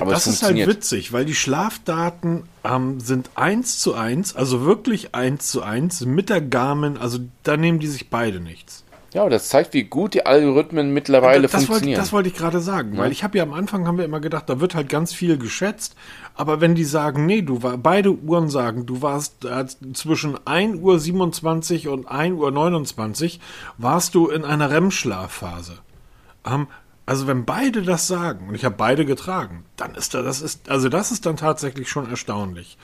Aber das ist halt witzig, weil die Schlafdaten ähm, sind eins zu eins, also wirklich eins zu eins mit der Garmin, also da nehmen die sich beide nichts. Ja, aber das zeigt, wie gut die Algorithmen mittlerweile das, wollte, funktionieren. das wollte ich gerade sagen, weil ich habe ja am Anfang haben wir immer gedacht, da wird halt ganz viel geschätzt, aber wenn die sagen, nee, du war beide Uhren sagen, du warst äh, zwischen 1 Uhr 27 und 1 Uhr 29 warst du in einer REM-Schlafphase. Ähm, also wenn beide das sagen und ich habe beide getragen, dann ist da das ist also das ist dann tatsächlich schon erstaunlich.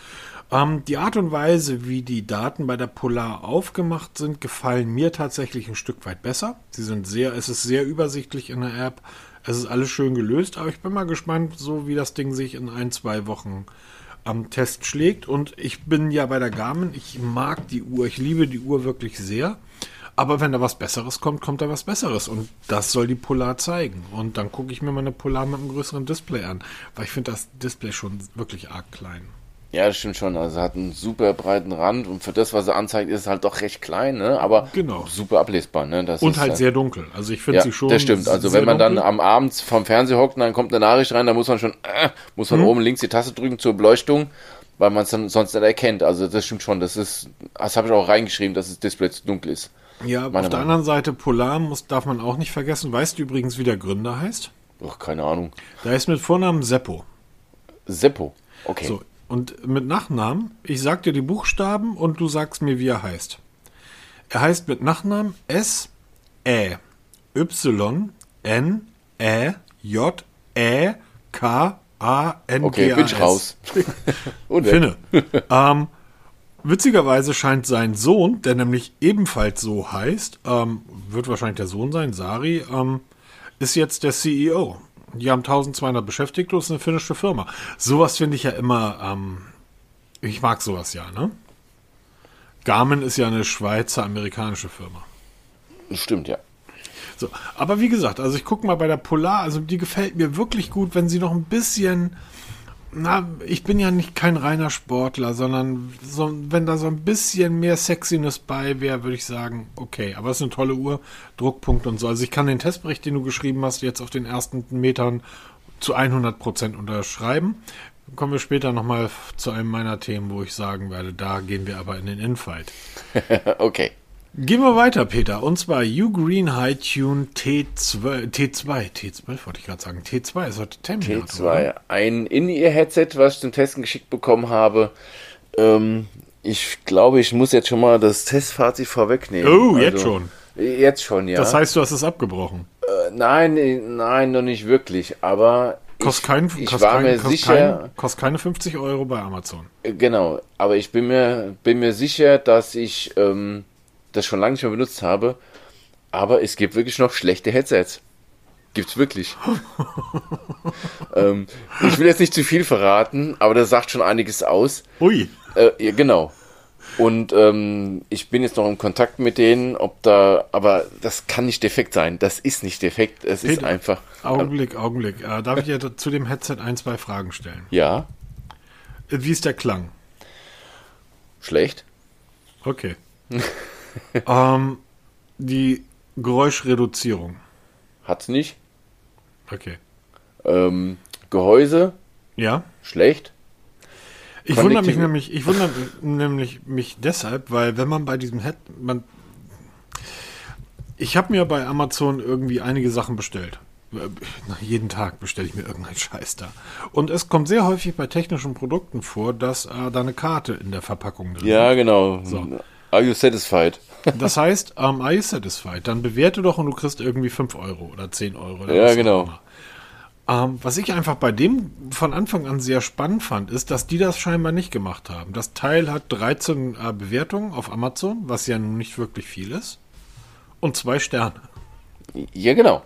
Ähm, die Art und Weise, wie die Daten bei der Polar aufgemacht sind, gefallen mir tatsächlich ein Stück weit besser. Sie sind sehr, es ist sehr übersichtlich in der App. Es ist alles schön gelöst, aber ich bin mal gespannt, so wie das Ding sich in ein, zwei Wochen am Test schlägt. Und ich bin ja bei der Garmin, ich mag die Uhr, ich liebe die Uhr wirklich sehr. Aber wenn da was Besseres kommt, kommt da was Besseres. Und das soll die Polar zeigen. Und dann gucke ich mir meine Polar mit einem größeren Display an. Weil ich finde das Display schon wirklich arg klein. Ja, das stimmt schon. Also hat einen super breiten Rand und für das, was er anzeigt, ist es halt doch recht klein, ne? aber Genau. super ablesbar. Ne? Das Und ist, halt äh, sehr dunkel. Also ich finde ja, sie schon. das stimmt. Also wenn man dann dunkel. am Abend vom Fernseher hockt und dann kommt eine Nachricht rein, dann muss man schon, äh, muss man oben links die Taste drücken zur Beleuchtung, weil man es dann sonst nicht erkennt. Also das stimmt schon. Das ist, das habe ich auch reingeschrieben, dass das Display zu dunkel ist. Ja, auf der Meinung. anderen Seite Polar muss, darf man auch nicht vergessen. Weißt du übrigens, wie der Gründer heißt? Ach, keine Ahnung. Der heißt mit Vornamen Seppo. Seppo. Okay. So, und mit Nachnamen, ich sag dir die Buchstaben und du sagst mir, wie er heißt. Er heißt mit Nachnamen S Ä Y N Ä J Ä K A N G Okay, A bin ich S. raus. Und. Finne. ähm, witzigerweise scheint sein Sohn, der nämlich ebenfalls so heißt, ähm, wird wahrscheinlich der Sohn sein, Sari, ähm, ist jetzt der CEO. Die haben 1200 Beschäftigte, das ist eine finnische Firma. Sowas finde ich ja immer, ähm, ich mag sowas ja, ne? Garmin ist ja eine Schweizer amerikanische Firma. Stimmt, ja. So, aber wie gesagt, also ich gucke mal bei der Polar, also die gefällt mir wirklich gut, wenn sie noch ein bisschen, na, ich bin ja nicht kein reiner Sportler, sondern so, wenn da so ein bisschen mehr Sexiness bei wäre, würde ich sagen, okay, aber es ist eine tolle Uhr, Druckpunkt und so. Also ich kann den Testbericht, den du geschrieben hast, jetzt auf den ersten Metern zu 100% unterschreiben. Kommen wir später nochmal zu einem meiner Themen, wo ich sagen werde, da gehen wir aber in den Infight. okay. Gehen wir weiter, Peter. Und zwar U-Green High Tune T2, T2, T12 wollte ich gerade sagen. T2 ist heute Terminator. T2. Ein In-Ear-Headset, was ich zum Testen geschickt bekommen habe. Ähm, ich glaube, ich muss jetzt schon mal das Testfazit vorwegnehmen. Oh, jetzt schon. Jetzt schon, ja. Das heißt, du hast es abgebrochen. Äh, nein, äh, nein, noch nicht wirklich. Aber Kostet kein, ich kostet war kein, mir kostet sicher, Kein, kostet keine 50 Euro bei Amazon. äh, genau. Aber ich bin mir, bin mir sicher, dass ich ähm, das schon lange nicht mehr benutzt habe. Aber es gibt wirklich noch schlechte Headsets. Gibt's wirklich. ähm, ich will jetzt nicht zu viel verraten, aber das sagt schon einiges aus. Ui. Äh, ja, genau. Und ähm, ich bin jetzt noch in Kontakt mit denen, ob da, aber das kann nicht defekt sein. Das ist nicht defekt. Es ist Peter, einfach. Augenblick, Augenblick. Äh, darf ich dir zu dem Headset ein, zwei Fragen stellen? Ja, Äh, Wie ist der Klang? schlecht. Okay. ähm, die Geräuschreduzierung. Hat's nicht. Okay. Ähm, Gehäuse, Ja? schlecht. Ich wundere mich nämlich, ich wundere nämlich mich deshalb, weil wenn man bei diesem Head, man, ich habe mir bei Amazon irgendwie einige Sachen bestellt. Jeden Tag bestelle ich mir irgendeinen Scheiß da. Und es kommt sehr häufig bei technischen Produkten vor, dass äh, da eine Karte in der Verpackung drin Ja, genau. So. Are you satisfied? Das heißt, ähm, are you satisfied? Dann bewerte doch und du kriegst irgendwie 5 Euro oder 10 Euro. Oder Ja, genau. Ähm, was ich einfach bei dem von Anfang an sehr spannend fand, ist, dass die das scheinbar nicht gemacht haben. Das Teil hat 13 äh, Bewertungen auf Amazon, was ja nun nicht wirklich viel ist. Und zwei Sterne. Ja, genau.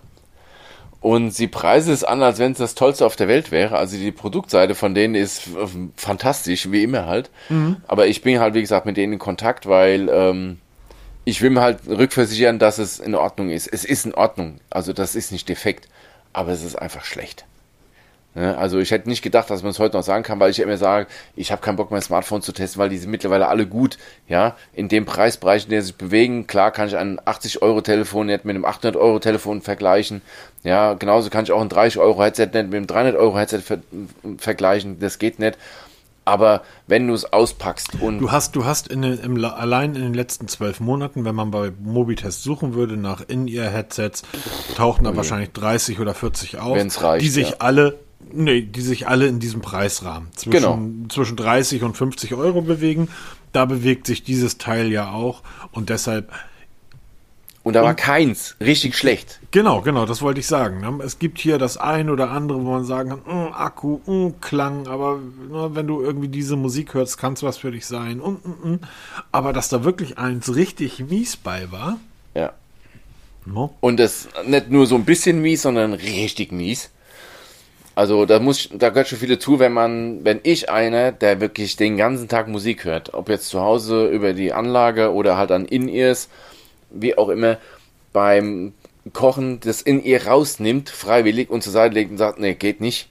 Und sie preisen es an, als wenn es das Tollste auf der Welt wäre. Also die Produktseite von denen ist äh, fantastisch, wie immer halt. Aber ich bin halt, wie gesagt, mit denen in Kontakt, weil ähm, ich will mir halt rückversichern, dass es in Ordnung ist. Es ist in Ordnung. Also das ist nicht defekt, aber es ist einfach schlecht. Ne? Also ich hätte nicht gedacht, dass man es heute noch sagen kann, weil ich immer sage, ich habe keinen Bock, mein Smartphone zu testen, weil die sind mittlerweile alle gut. Ja, in dem Preisbereich, in der sie sich bewegen, klar kann ich ein 80-Euro-Telefon nicht mit einem 800-Euro-Telefon vergleichen. Ja, genauso kann ich auch ein 30-Euro-Headset nicht mit einem 300-Euro-Headset ver vergleichen. Das geht nicht. Aber wenn du es auspackst und. Du hast, du hast in den, im, allein in den letzten zwölf Monaten, wenn man bei Mobitest suchen würde nach In-Ear-Headsets, tauchen da okay. wahrscheinlich 30 oder 40 auf, reicht, die sich ja. alle, nee, die sich alle in diesem Preisrahmen zwischen, Genau. zwischen 30 und 50 Euro bewegen. Da bewegt sich dieses Teil ja auch und deshalb Und da war keins richtig schlecht. Genau, genau, das wollte ich sagen. ne? Es gibt hier das ein oder andere, wo man sagen kann, "Mm, Akku, mm, Klang, aber ne, wenn du irgendwie diese Musik hörst, kann es was für dich sein. Und, mm. Aber dass da wirklich eins richtig mies bei war, Ja. no? Und das nicht nur so ein bisschen mies, sondern richtig mies. Also da muss, da gehört schon viele zu, wenn man, wenn ich einer, der wirklich den ganzen Tag Musik hört, ob jetzt zu Hause über die Anlage oder halt an In-Ears, wie auch immer, beim Kochen das In-Ear rausnimmt, freiwillig und zur Seite legt und sagt, nee, geht nicht.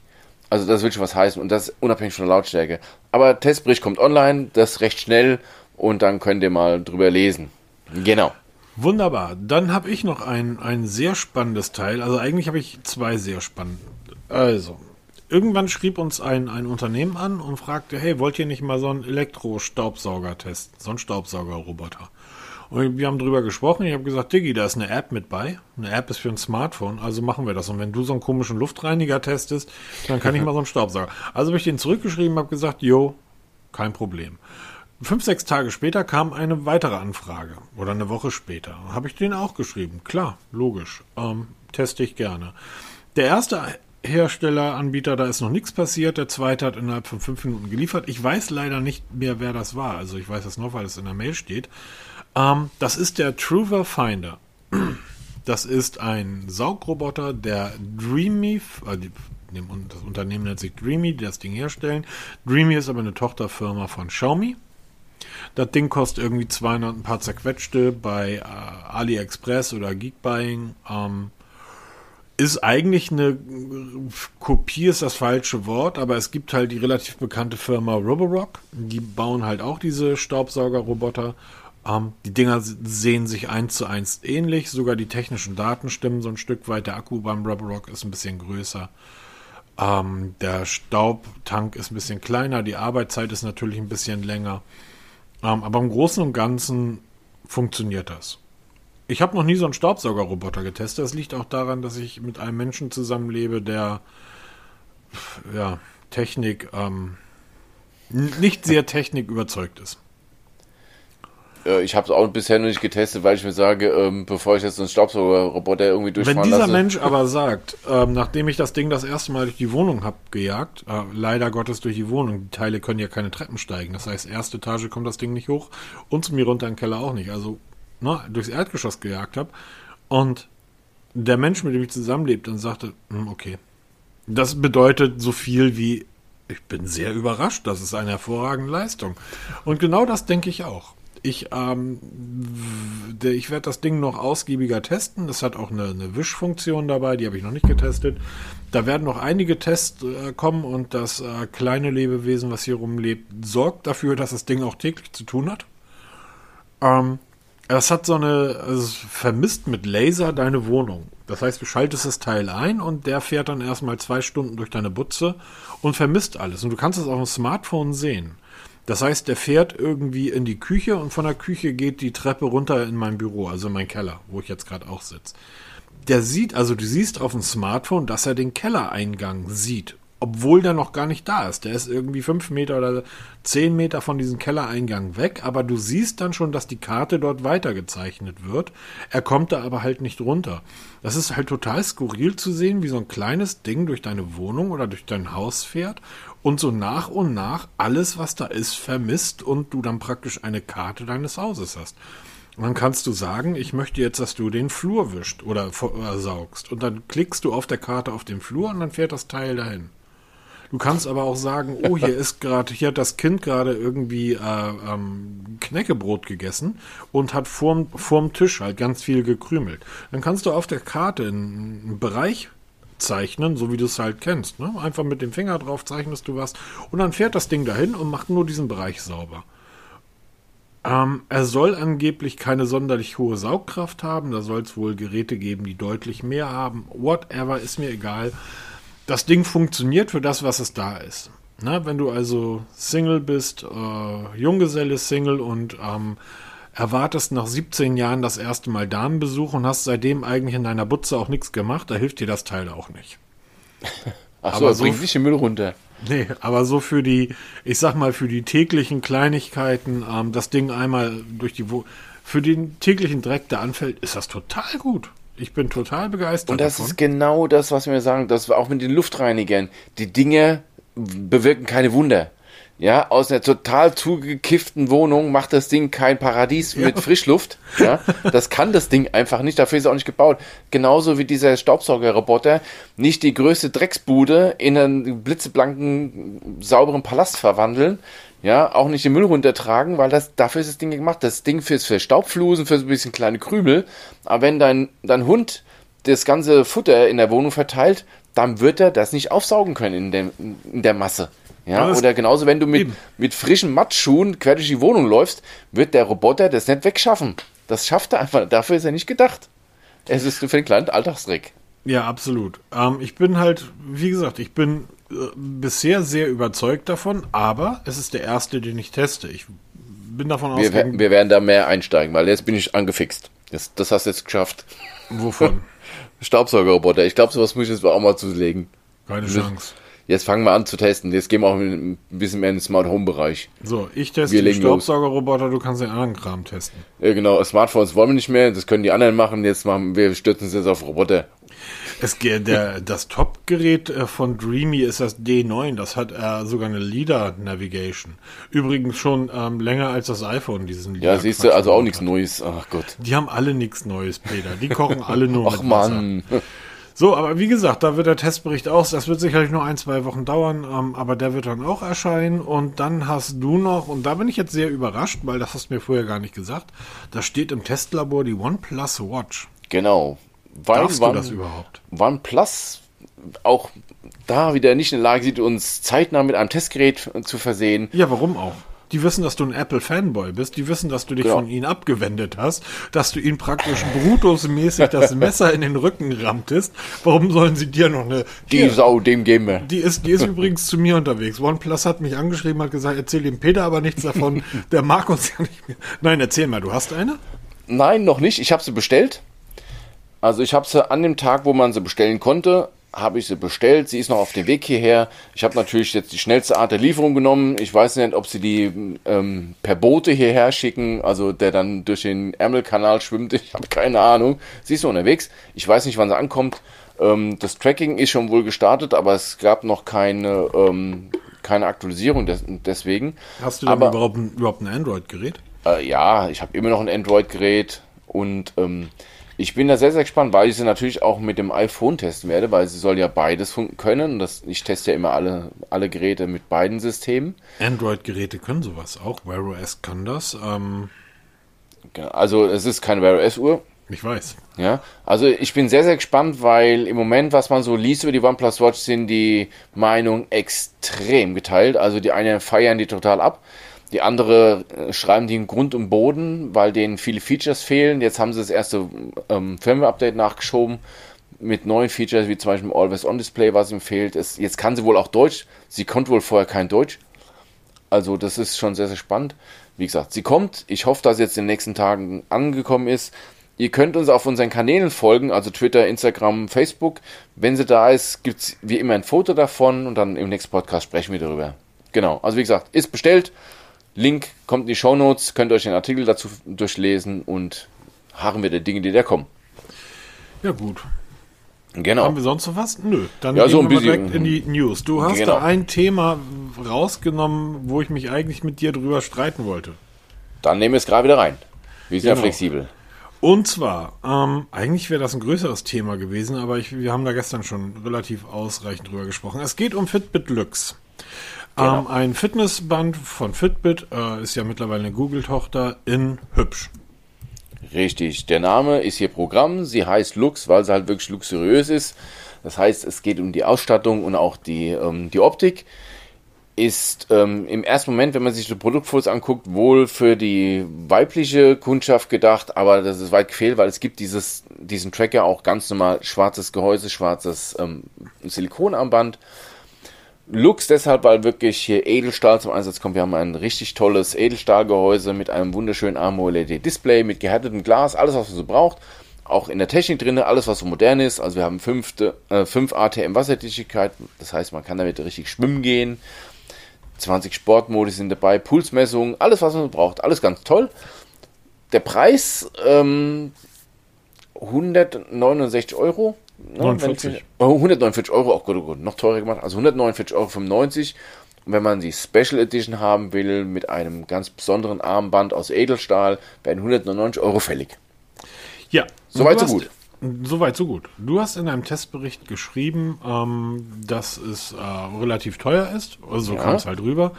Also das will schon was heißen und das unabhängig von der Lautstärke. Aber Testbericht kommt online, das recht schnell und dann könnt ihr mal drüber lesen. Genau. Wunderbar. Dann habe ich noch ein, ein sehr spannendes Teil. Also eigentlich habe ich zwei sehr spannende. Also, irgendwann schrieb uns ein, ein Unternehmen an und fragte, hey, wollt ihr nicht mal so einen Elektro-Staubsauger testen? So einen Staubsaugerroboter. Und wir haben drüber gesprochen. Ich habe gesagt, Diggi, da ist eine App mit bei. Eine App ist für ein Smartphone, also machen wir das. Und wenn du so einen komischen Luftreiniger testest, dann kann ich mal so einen Staubsauger. Also habe ich den zurückgeschrieben, habe gesagt, jo, kein Problem. Fünf, sechs Tage später kam eine weitere Anfrage oder eine Woche später. Habe ich den auch geschrieben. Klar, logisch. Ähm, teste ich gerne. Der erste Hersteller, Anbieter, da ist noch nichts passiert. Der zweite hat innerhalb von fünf Minuten geliefert. Ich weiß leider nicht mehr, wer das war. Also ich weiß das noch, weil es in der Mail steht. Ähm, das ist der Truver Finder. Das ist ein Saugroboter, der Dreamy, äh, das Unternehmen nennt sich Dreamy, die das Ding herstellen. Dreamy ist aber eine Tochterfirma von Xiaomi. Das Ding kostet irgendwie 200 ein paar zerquetschte bei äh, AliExpress oder Geekbuying. Ähm, ist eigentlich eine Kopie ist das falsche Wort, aber es gibt halt die relativ bekannte Firma Roborock. Die bauen halt auch diese Staubsaugerroboter. Ähm, die Dinger sehen sich eins zu eins ähnlich. Sogar die technischen Daten stimmen so ein Stück weit. Der Akku beim Roborock ist ein bisschen größer. Ähm, der Staubtank ist ein bisschen kleiner. Die Arbeitszeit ist natürlich ein bisschen länger. Ähm, aber im Großen und Ganzen funktioniert das. Ich habe noch nie so einen Staubsaugerroboter getestet. Das liegt auch daran, dass ich mit einem Menschen zusammenlebe, der ja, Technik ähm, nicht sehr Technik überzeugt ist. Ich habe es auch bisher noch nicht getestet, weil ich mir sage, ähm, bevor ich jetzt einen Staubsaugerroboter irgendwie Wenn durchfahren dieser lasse. Mensch aber sagt, ähm, nachdem ich das Ding das erste Mal durch die Wohnung habe gejagt, äh, leider Gottes durch die Wohnung, die Teile können ja keine Treppen steigen. Das heißt, erste Etage kommt das Ding nicht hoch und zu mir runter in den Keller auch nicht. Also ne, durchs Erdgeschoss gejagt habe und der Mensch, mit dem ich zusammenlebte, dann sagte, hm, okay, das bedeutet so viel wie, ich bin sehr überrascht, das ist eine hervorragende Leistung. Und genau das denke ich auch. Ich, ähm, ich werde das Ding noch ausgiebiger testen. Das hat auch eine, eine Wischfunktion dabei, die habe ich noch nicht getestet. Da werden noch einige Tests äh, kommen und das äh, kleine Lebewesen, was hier rumlebt, sorgt dafür, dass das Ding auch täglich zu tun hat. Ähm, das hat so eine, also vermisst mit Laser deine Wohnung. Das heißt, du schaltest das Teil ein und der fährt dann erstmal zwei Stunden durch deine Butze und vermisst alles. Und du kannst es auf dem Smartphone sehen. Das heißt, der fährt irgendwie in die Küche und von der Küche geht die Treppe runter in mein Büro, also in meinen Keller, wo ich jetzt gerade auch sitze. Der sieht, also du siehst auf dem Smartphone, dass er den Kellereingang sieht, obwohl der noch gar nicht da ist. Der ist irgendwie fünf Meter oder zehn Meter von diesem Kellereingang weg, aber du siehst dann schon, dass die Karte dort weitergezeichnet wird. Er kommt da aber halt nicht runter. Das ist halt total skurril zu sehen, wie so ein kleines Ding durch deine Wohnung oder durch dein Haus fährt und so nach und nach alles, was da ist, vermisst und du dann praktisch eine Karte deines Hauses hast. Und dann kannst du sagen, ich möchte jetzt, dass du den Flur wischt oder saugst. Und dann klickst du auf der Karte auf den Flur und dann fährt das Teil dahin. Du kannst aber auch sagen, oh, hier ist gerade, hier hat das Kind gerade irgendwie äh, ähm, Knäckebrot gegessen und hat vorm, vorm Tisch halt ganz viel gekrümelt. Dann kannst du auf der Karte einen, Bereich zeichnen, so wie du es halt kennst. Ne? Einfach mit dem Finger drauf zeichnest du was und dann fährt das Ding dahin und macht nur diesen Bereich sauber. Ähm, er soll angeblich keine sonderlich hohe Saugkraft haben. Da soll es wohl Geräte geben, die deutlich mehr haben. Whatever, ist mir egal. Das Ding funktioniert für das, was es da ist. Na, wenn du also Single bist, äh, Junggeselle Single und ähm, erwartest nach 17 Jahren das erste Mal Damenbesuch und hast seitdem eigentlich in deiner Butze auch nichts gemacht, da hilft dir das Teil auch nicht. Ach so, aber so bringt nicht den Müll runter. Nee, aber so für die, ich sag mal, für die täglichen Kleinigkeiten, ähm, das Ding einmal durch die, Wo für den täglichen Dreck, der anfällt, ist das total gut. Ich bin total begeistert. Und das davon. ist genau das, was wir sagen, dass wir auch mit den Luftreinigern, die Dinge bewirken keine Wunder. Ja, aus einer total zugekifften Wohnung macht das Ding kein Paradies ja. mit Frischluft. Ja, das kann das Ding einfach nicht. Dafür ist es auch nicht gebaut. Genauso wie dieser Staubsaugerroboter nicht die größte Drecksbude in einen blitzeblanken, sauberen Palast verwandeln. Ja, auch nicht den Müll runtertragen, weil das, dafür ist das Ding gemacht. Das Ding fürs für Staubflusen, für so ein bisschen kleine Krümel. Aber wenn dein, dein Hund das ganze Futter in der Wohnung verteilt, dann wird er das nicht aufsaugen können in der, in der Masse. Ja, oder genauso, wenn du mit, mit frischen Matschschuhen quer durch die Wohnung läufst, wird der Roboter das nicht wegschaffen. Das schafft er einfach. Dafür ist er nicht gedacht. Es ist für den kleinen Alltagstrick. Ja, absolut. Ähm, ich bin halt, wie gesagt, ich bin bisher sehr überzeugt davon, aber es ist der erste, den ich teste. Ich bin davon ausgegangen. Wir, wir werden da mehr einsteigen, weil jetzt bin ich angefixt. Das, das hast du jetzt geschafft. Wovon? Staubsaugerroboter. Ich glaube, sowas muss ich jetzt auch mal zulegen. Keine Chance. Jetzt fangen wir an zu testen. Jetzt gehen wir auch ein bisschen mehr in den Smart Home Bereich. So, ich teste wir den Staubsaugerroboter, du kannst den anderen Kram testen. Ja, genau. Smartphones wollen wir nicht mehr, das können die anderen machen. Jetzt machen wir stürzen uns jetzt auf Roboter. Es, der, das Top-Gerät äh, von Dreamy ist das D9. Das hat äh, sogar eine LIDAR Navigation. Übrigens schon ähm, länger als das iPhone diesen LIDAR. Ja, siehst du, also auch nichts Neues. Ach Gott. Die haben alle nichts Neues, Peter. Die kochen alle nur Ach, mit Wasser. Mann. So, aber wie gesagt, da wird der Testbericht aus. Das wird sicherlich nur ein, zwei Wochen dauern, ähm, aber der wird dann auch erscheinen. Und dann hast du noch, und da bin ich jetzt sehr überrascht, weil das hast du mir vorher gar nicht gesagt, da steht im Testlabor die OnePlus Watch. Genau. Weil Darfst One, du das überhaupt? OnePlus auch da wieder nicht in der Lage sieht, uns zeitnah mit einem Testgerät zu versehen. Ja, warum auch? Die wissen, dass du ein Apple-Fanboy bist. Die wissen, dass du dich genau. von ihnen abgewendet hast, dass du ihnen praktisch Brutus-mäßig das Messer in den Rücken rammtest. Warum sollen sie dir noch eine... Die hier, Sau, dem geben wir. Die ist, die ist übrigens zu mir unterwegs. OnePlus hat mich angeschrieben, hat gesagt, erzähl dem Peter aber nichts davon. Der mag uns ja nicht mehr. Nein, erzähl mal, du hast eine? Nein, noch nicht. Ich habe sie bestellt. Also ich habe sie an dem Tag, wo man sie bestellen konnte, habe ich sie bestellt. Sie ist noch auf dem Weg hierher. Ich habe natürlich jetzt die schnellste Art der Lieferung genommen. Ich weiß nicht, ob sie die ähm, per Boote hierher schicken, also der dann durch den Ärmelkanal schwimmt. Ich habe keine Ahnung. Sie ist noch unterwegs. Ich weiß nicht, wann sie ankommt. Ähm, das Tracking ist schon wohl gestartet, aber es gab noch keine, ähm, keine Aktualisierung des, deswegen. Hast du denn aber, überhaupt, ein, überhaupt ein Android-Gerät? Äh, ja, ich habe immer noch ein Android-Gerät und ähm, ich bin da sehr, sehr gespannt, weil ich sie natürlich auch mit dem iPhone testen werde, weil sie soll ja beides können. Das, ich teste ja immer alle, alle Geräte mit beiden Systemen. Android-Geräte können sowas auch. Wear OS kann das. Ähm also es ist keine Wear OS-Uhr. Ich weiß. Ja, also ich bin sehr, sehr gespannt, weil im Moment, was man so liest über die OnePlus Watch, sind die Meinungen extrem geteilt. Also die einen feiern die total ab. Die andere äh, schreiben die in Grund und Boden, weil denen viele Features fehlen. Jetzt haben sie das erste ähm, Firmware-Update nachgeschoben mit neuen Features, wie zum Beispiel Always-On-Display, was ihm fehlt. Es, jetzt kann sie wohl auch Deutsch. Sie konnte wohl vorher kein Deutsch. Also das ist schon sehr, sehr spannend. Wie gesagt, sie kommt. Ich hoffe, dass sie jetzt in den nächsten Tagen angekommen ist. Ihr könnt uns auf unseren Kanälen folgen, also Twitter, Instagram, Facebook. Wenn sie da ist, gibt es wie immer ein Foto davon und dann im nächsten Podcast sprechen wir darüber. Genau, also wie gesagt, ist bestellt. Link kommt in die Show Notes, könnt ihr euch den Artikel dazu durchlesen und harren wir der Dinge, die da kommen. Ja, gut. Genau. Haben wir sonst noch was? Nö. Dann ja, gehen so ein wir bisschen, direkt in die News. Du hast genau. da ein Thema rausgenommen, wo ich mich eigentlich mit dir drüber streiten wollte. Dann nehmen wir es gerade wieder rein. Wir sind genau. ja flexibel. Und zwar, ähm, eigentlich wäre das ein größeres Thema gewesen, aber ich, wir haben da gestern schon relativ ausreichend drüber gesprochen. Es geht um Fitbit Lux. Genau. Ähm, ein Fitnessband von Fitbit äh, ist ja mittlerweile eine Google-Tochter in hübsch. Richtig. Der Name ist hier Programm. Sie heißt Lux, weil sie halt wirklich luxuriös ist. Das heißt, es geht um die Ausstattung und auch die, ähm, die Optik. Ist ähm, im ersten Moment, wenn man sich die Produktfotos anguckt, wohl für die weibliche Kundschaft gedacht, aber das ist weit gefehlt, weil es gibt dieses, diesen Tracker auch ganz normal schwarzes Gehäuse, schwarzes ähm, Silikonarmband Lux deshalb, weil wirklich hier Edelstahl zum Einsatz kommt. Wir haben ein richtig tolles Edelstahlgehäuse mit einem wunderschönen AMOLED-Display, mit gehärtetem Glas, alles was man so braucht. Auch in der Technik drin, alles was so modern ist. Also wir haben 5 äh, fünf ATM Wasserdichtigkeit, das heißt man kann damit richtig schwimmen gehen. 20 Sportmodi sind dabei, Pulsmessungen, alles was man braucht, alles ganz toll. Der Preis ähm, 169 Euro. Ne, 49. Oh, 149 Euro, auch gut, gut, noch teurer gemacht. Also 149,95 Euro. Und wenn man die Special Edition haben will, mit einem ganz besonderen Armband aus Edelstahl, werden 199 Euro fällig. Ja. Soweit so gut. Soweit so gut. Du hast in deinem Testbericht geschrieben, ähm, dass es äh, relativ teuer ist. Also so ja. kam es halt rüber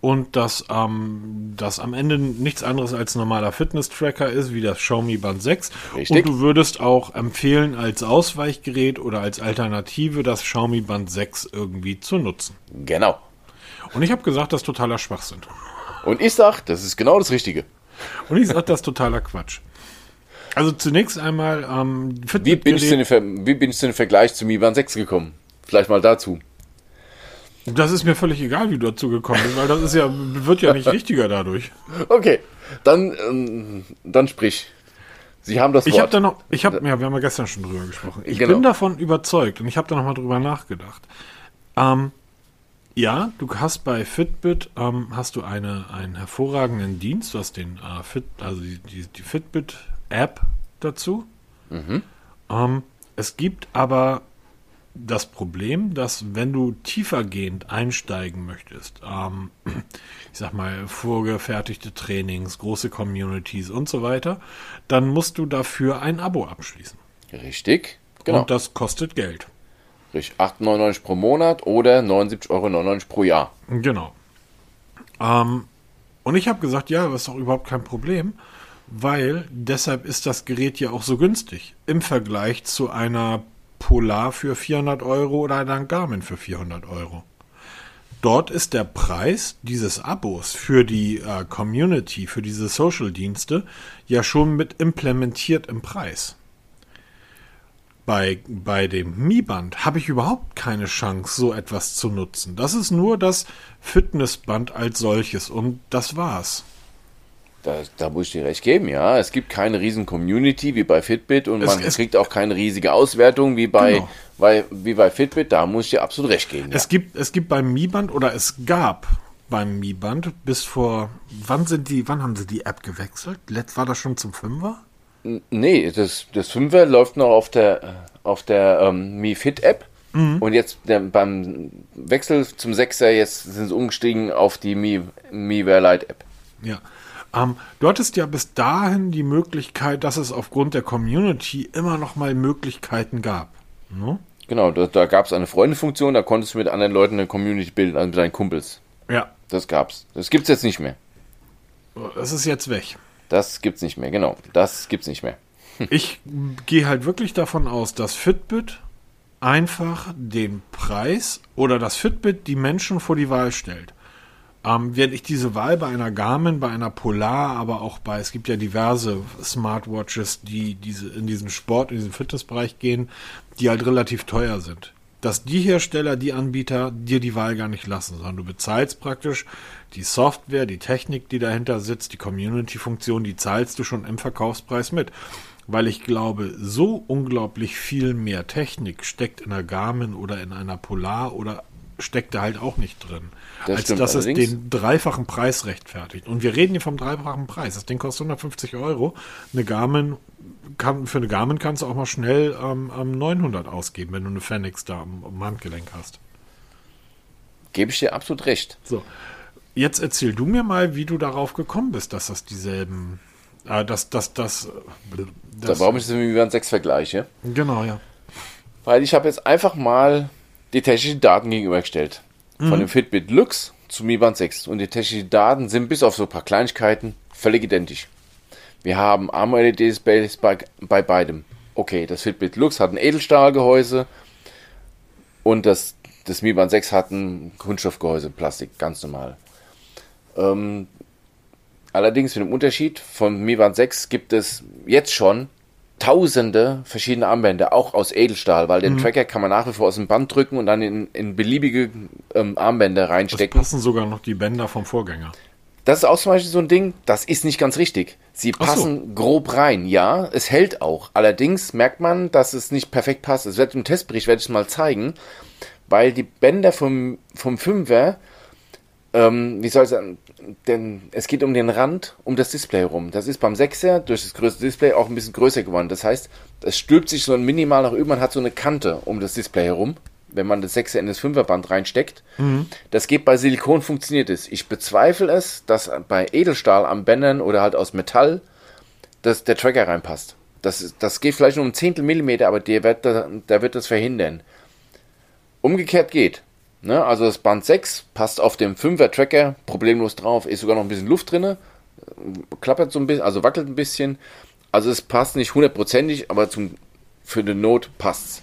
und dass ähm, das am Ende nichts anderes als normaler Fitness-Tracker ist, wie das Xiaomi Band 6. Richtig. Und du würdest auch empfehlen, als Ausweichgerät oder als Alternative das Xiaomi Band 6 irgendwie zu nutzen. Genau. Und ich habe gesagt, das ist totaler Schwachsinn. Und ich sage, das ist genau das Richtige. Und ich sage, das ist totaler Quatsch. Also zunächst einmal ähm, wie, bin ich zu den, wie bin ich zu dem Vergleich zu Mi Band 6 gekommen? Vielleicht mal dazu. Das ist mir völlig egal, wie du dazu gekommen bist, weil das ist ja, wird ja nicht richtiger dadurch. Okay, dann, ähm, dann sprich. Sie haben das Wort. Ich habe da noch, ich habe, ja, wir haben ja gestern schon drüber gesprochen. Ich genau. bin davon überzeugt und ich habe da noch mal drüber nachgedacht. Ähm, ja, du hast bei Fitbit ähm, hast du eine, einen hervorragenden Dienst, du hast den äh, Fit, also die, die, die Fitbit App dazu. Mhm. Ähm, es gibt aber das Problem, dass wenn du tiefergehend einsteigen möchtest, ähm, ich sag mal, vorgefertigte Trainings, große Communities und so weiter, dann musst du dafür ein Abo abschließen. Richtig, genau. Und das kostet Geld. Richtig, 8,99 pro Monat oder 79,99 Euro pro Jahr. Genau. Ähm, und ich habe gesagt, ja, das ist doch überhaupt kein Problem, weil deshalb ist das Gerät ja auch so günstig im Vergleich zu einer Polar für 400 Euro oder ein Garmin für 400 Euro. Dort ist der Preis dieses Abos für die äh, Community, für diese Social-Dienste ja schon mit implementiert im Preis. Bei, bei dem Mi-Band habe ich überhaupt keine Chance, so etwas zu nutzen. Das ist nur das Fitnessband als solches und das war's. Da, da, muss ich dir recht geben, ja. Es gibt keine riesen Community wie bei Fitbit und es, man es, kriegt auch keine riesige Auswertung wie bei, genau. bei, wie bei Fitbit. Da muss ich dir absolut recht geben. Ja. Es, gibt, es gibt beim Mi Band oder es gab beim Mi Band bis vor, wann sind die, wann haben sie die App gewechselt? Letzt war das schon zum Fünfer? Nee, das, das Fünfer läuft noch auf der, auf der ähm, Mi Fit App. Mhm. Und jetzt der, beim Wechsel zum Sechser, jetzt sind sie umgestiegen auf die Mi, Mi Wear Lite App. Ja. Ähm, du hattest ja bis dahin die Möglichkeit, dass es aufgrund der Community immer noch mal Möglichkeiten gab. Ne? Genau, da, da gab es eine Freundefunktion, da konntest du mit anderen Leuten eine Community bilden, also mit deinen Kumpels. Ja. Das gab's. Das gibt's jetzt nicht mehr. Das ist jetzt weg. Das gibt's nicht mehr, genau. Das gibt's nicht mehr. ich gehe halt wirklich davon aus, dass Fitbit einfach den Preis oder dass Fitbit die Menschen vor die Wahl stellt. Ähm, während ich diese Wahl bei einer Garmin, bei einer Polar, aber auch bei, es gibt ja diverse Smartwatches, die diese, in diesen Sport, in diesen Fitnessbereich gehen, die halt relativ teuer sind. Dass die Hersteller, die Anbieter dir die Wahl gar nicht lassen, sondern du bezahlst praktisch die Software, die Technik, die dahinter sitzt, die Community-Funktion, die zahlst du schon im Verkaufspreis mit weil ich glaube, so unglaublich viel mehr Technik steckt in einer Garmin oder in einer Polar oder steckt da halt auch nicht drin. Das als dass allerdings. es den dreifachen Preis rechtfertigt. Und wir reden hier vom dreifachen Preis. Das Ding kostet 150 Euro. Eine Garmin kann, für eine Garmin kannst du auch mal schnell ähm, 900 ausgeben, wenn du eine Fenix da am, am Handgelenk hast. Gebe ich dir absolut recht. So. Jetzt erzähl du mir mal, wie du darauf gekommen bist, dass das dieselben, äh, dass das, das, das, da warum ich das mit Band 6 vergleiche. Genau, ja. Weil ich habe jetzt einfach mal die technischen Daten gegenübergestellt. Mhm. Von dem Fitbit Lux zu Mi Band 6. Und die technischen Daten sind bis auf so ein paar Kleinigkeiten völlig identisch. Wir haben AMOLED-Displays bei, bei beidem. Okay, das Fitbit Lux hat ein Edelstahlgehäuse und das, das Mi Band 6 hat ein Kunststoffgehäuse, Plastik, ganz normal. Ähm, allerdings mit dem Unterschied, vom Mi Band 6 gibt es jetzt schon tausende verschiedene Armbänder, auch aus Edelstahl, weil den mhm. Tracker kann man nach wie vor aus dem Band drücken und dann in, in beliebige ähm, Armbänder reinstecken. Das passen sogar noch die Bänder vom Vorgänger. Das ist auch zum Beispiel so ein Ding, das ist nicht ganz richtig. Sie passen so. grob rein, ja, es hält auch. Allerdings merkt man, dass es nicht perfekt passt. Es wird im Testbericht, werde ich es mal zeigen, weil die Bänder vom, vom 5er, ähm, wie soll ich sagen, denn es geht um den Rand, um das Display herum. Das ist beim 6er durch das größte Display auch ein bisschen größer geworden. Das heißt, es stülpt sich so ein minimal nach oben, man hat so eine Kante um das Display herum wenn man das 6er in das 5er Band reinsteckt. Mhm. Das geht bei Silikon, funktioniert es. Ich bezweifle es, dass bei Edelstahl am Bändern oder halt aus Metall dass der Tracker reinpasst. Das, das geht vielleicht nur um Zehntel Millimeter, aber der wird, der wird das verhindern. Umgekehrt geht. Ne? Also das Band 6 passt auf dem 5er Tracker problemlos drauf, ist sogar noch ein bisschen Luft drin, klappert so ein bisschen, also wackelt ein bisschen. Also es passt nicht hundertprozentig, aber zum, für eine Not passt's.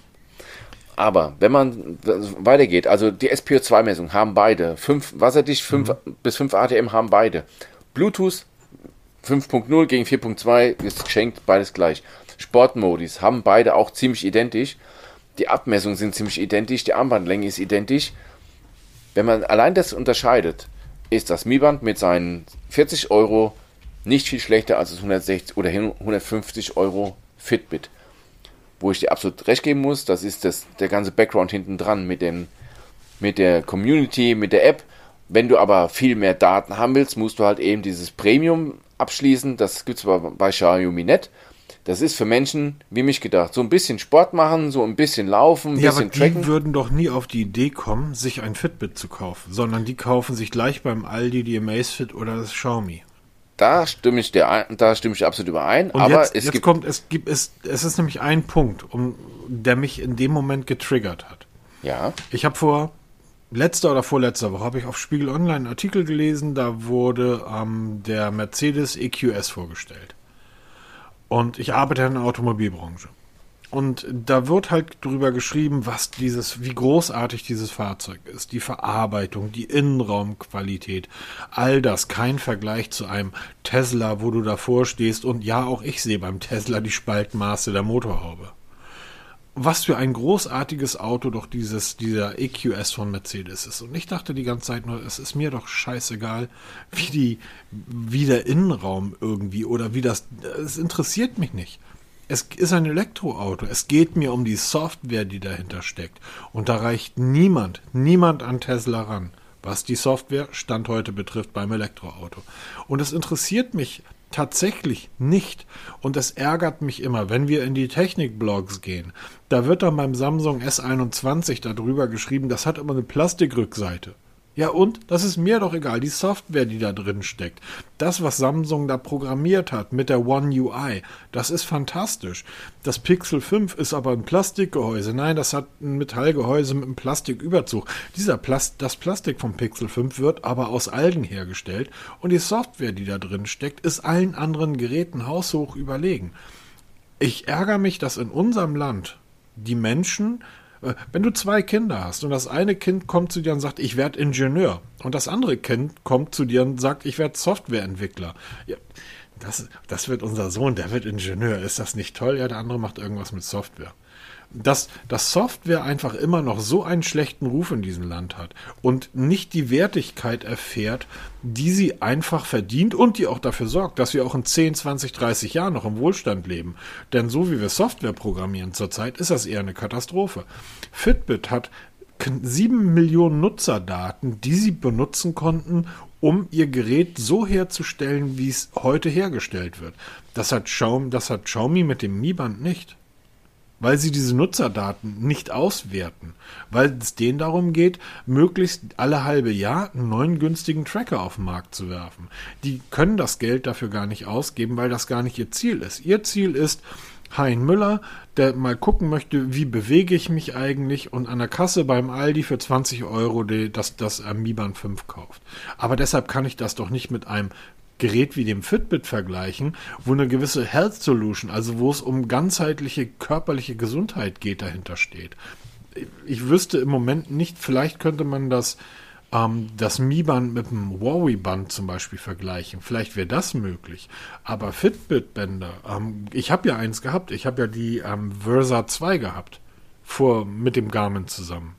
Aber wenn man weitergeht, also die SPO2-Messung haben beide, 5 wasserdicht 5 mhm. bis 5 ATM haben beide. Bluetooth 5.0 gegen 4.2 ist geschenkt, beides gleich. Sportmodis haben beide auch ziemlich identisch. Die Abmessungen sind ziemlich identisch, die Armbandlänge ist identisch. Wenn man allein das unterscheidet, ist das Mi Band mit seinen 40 Euro nicht viel schlechter als das 160 oder 150 Euro Fitbit wo ich dir absolut recht geben muss, das ist das, der ganze Background hinten dran mit, mit der Community, mit der App. Wenn du aber viel mehr Daten haben willst, musst du halt eben dieses Premium abschließen. Das gibt es bei Xiaomi nicht. Das ist für Menschen wie mich gedacht. So ein bisschen Sport machen, so ein bisschen laufen, ein ja, bisschen aber tracken. Die würden doch nie auf die Idee kommen, sich ein Fitbit zu kaufen, sondern die kaufen sich gleich beim Aldi die Amazfit oder das Xiaomi. Da stimme ich dir da stimme ich absolut überein. Und aber jetzt, es jetzt gibt kommt, es gibt, es, es ist nämlich ein Punkt, um, der mich in dem Moment getriggert hat. Ja. Ich habe vor letzter oder vorletzter Woche habe ich auf Spiegel Online einen Artikel gelesen, da wurde ähm, der Mercedes EQS vorgestellt. Und ich arbeite in der Automobilbranche. Und da wird halt drüber geschrieben, was dieses, wie großartig dieses Fahrzeug ist, die Verarbeitung, die Innenraumqualität, all das, kein Vergleich zu einem Tesla, wo du davor stehst und ja, auch ich sehe beim Tesla die Spaltmaße der Motorhaube. Was für ein großartiges Auto doch dieses, dieser EQS von Mercedes ist. Und ich dachte die ganze Zeit nur, es ist mir doch scheißegal, wie die, wie der Innenraum irgendwie oder wie das, es interessiert mich nicht. Es ist ein Elektroauto. Es geht mir um die Software, die dahinter steckt. Und da reicht niemand, niemand an Tesla ran, was die Software Stand heute betrifft beim Elektroauto. Und es interessiert mich tatsächlich nicht. Und es ärgert mich immer, wenn wir in die Technikblogs gehen. Da wird dann beim Samsung S21 darüber geschrieben, das hat immer eine Plastikrückseite. Ja und? Das ist mir doch egal. Die Software, die da drin steckt. Das, was Samsung da programmiert hat mit der One UI, das ist fantastisch. Das Pixel 5 ist aber ein Plastikgehäuse. Nein, das hat ein Metallgehäuse mit einem Plastiküberzug. Dieser Plast das Plastik vom Pixel 5 wird aber aus Algen hergestellt und die Software, die da drin steckt, ist allen anderen Geräten haushoch überlegen. Ich ärgere mich, dass in unserem Land die Menschen wenn du zwei Kinder hast und das eine Kind kommt zu dir und sagt, ich werde Ingenieur und das andere Kind kommt zu dir und sagt, ich werde Softwareentwickler. Ja, das, das wird unser Sohn, der wird Ingenieur. Ist das nicht toll? Ja, der andere macht irgendwas mit Software dass, dass Software einfach immer noch so einen schlechten Ruf in diesem Land hat und nicht die Wertigkeit erfährt, die sie einfach verdient und die auch dafür sorgt, dass wir auch in 10, 20, 30 Jahren noch im Wohlstand leben. Denn so wie wir Software programmieren zurzeit, ist das eher eine Katastrophe. Fitbit hat sieben Millionen Nutzerdaten, die sie benutzen konnten, um ihr Gerät so herzustellen, wie es heute hergestellt wird. Das hat Xiaomi, das hat Xiaomi mit dem Mi Band nicht weil sie diese Nutzerdaten nicht auswerten, weil es denen darum geht, möglichst alle halbe Jahr einen neuen günstigen Tracker auf den Markt zu werfen. Die können das Geld dafür gar nicht ausgeben, weil das gar nicht ihr Ziel ist. Ihr Ziel ist, Hein Müller, der mal gucken möchte, wie bewege ich mich eigentlich und an der Kasse beim Aldi für 20 Euro das, das Amiban 5 kauft. Aber deshalb kann ich das doch nicht mit einem Gerät wie dem Fitbit vergleichen, wo eine gewisse Health Solution, also wo es um ganzheitliche körperliche Gesundheit geht, dahinter steht. Ich wüsste im Moment nicht, vielleicht könnte man das ähm, das Mi-Band mit dem Huawei-Band zum Beispiel vergleichen. Vielleicht wäre das möglich. Aber Fitbit-Bänder, ähm, ich habe ja eins gehabt. Ich habe ja die ähm, Versa 2 gehabt. Vor, mit dem Garmin zusammen.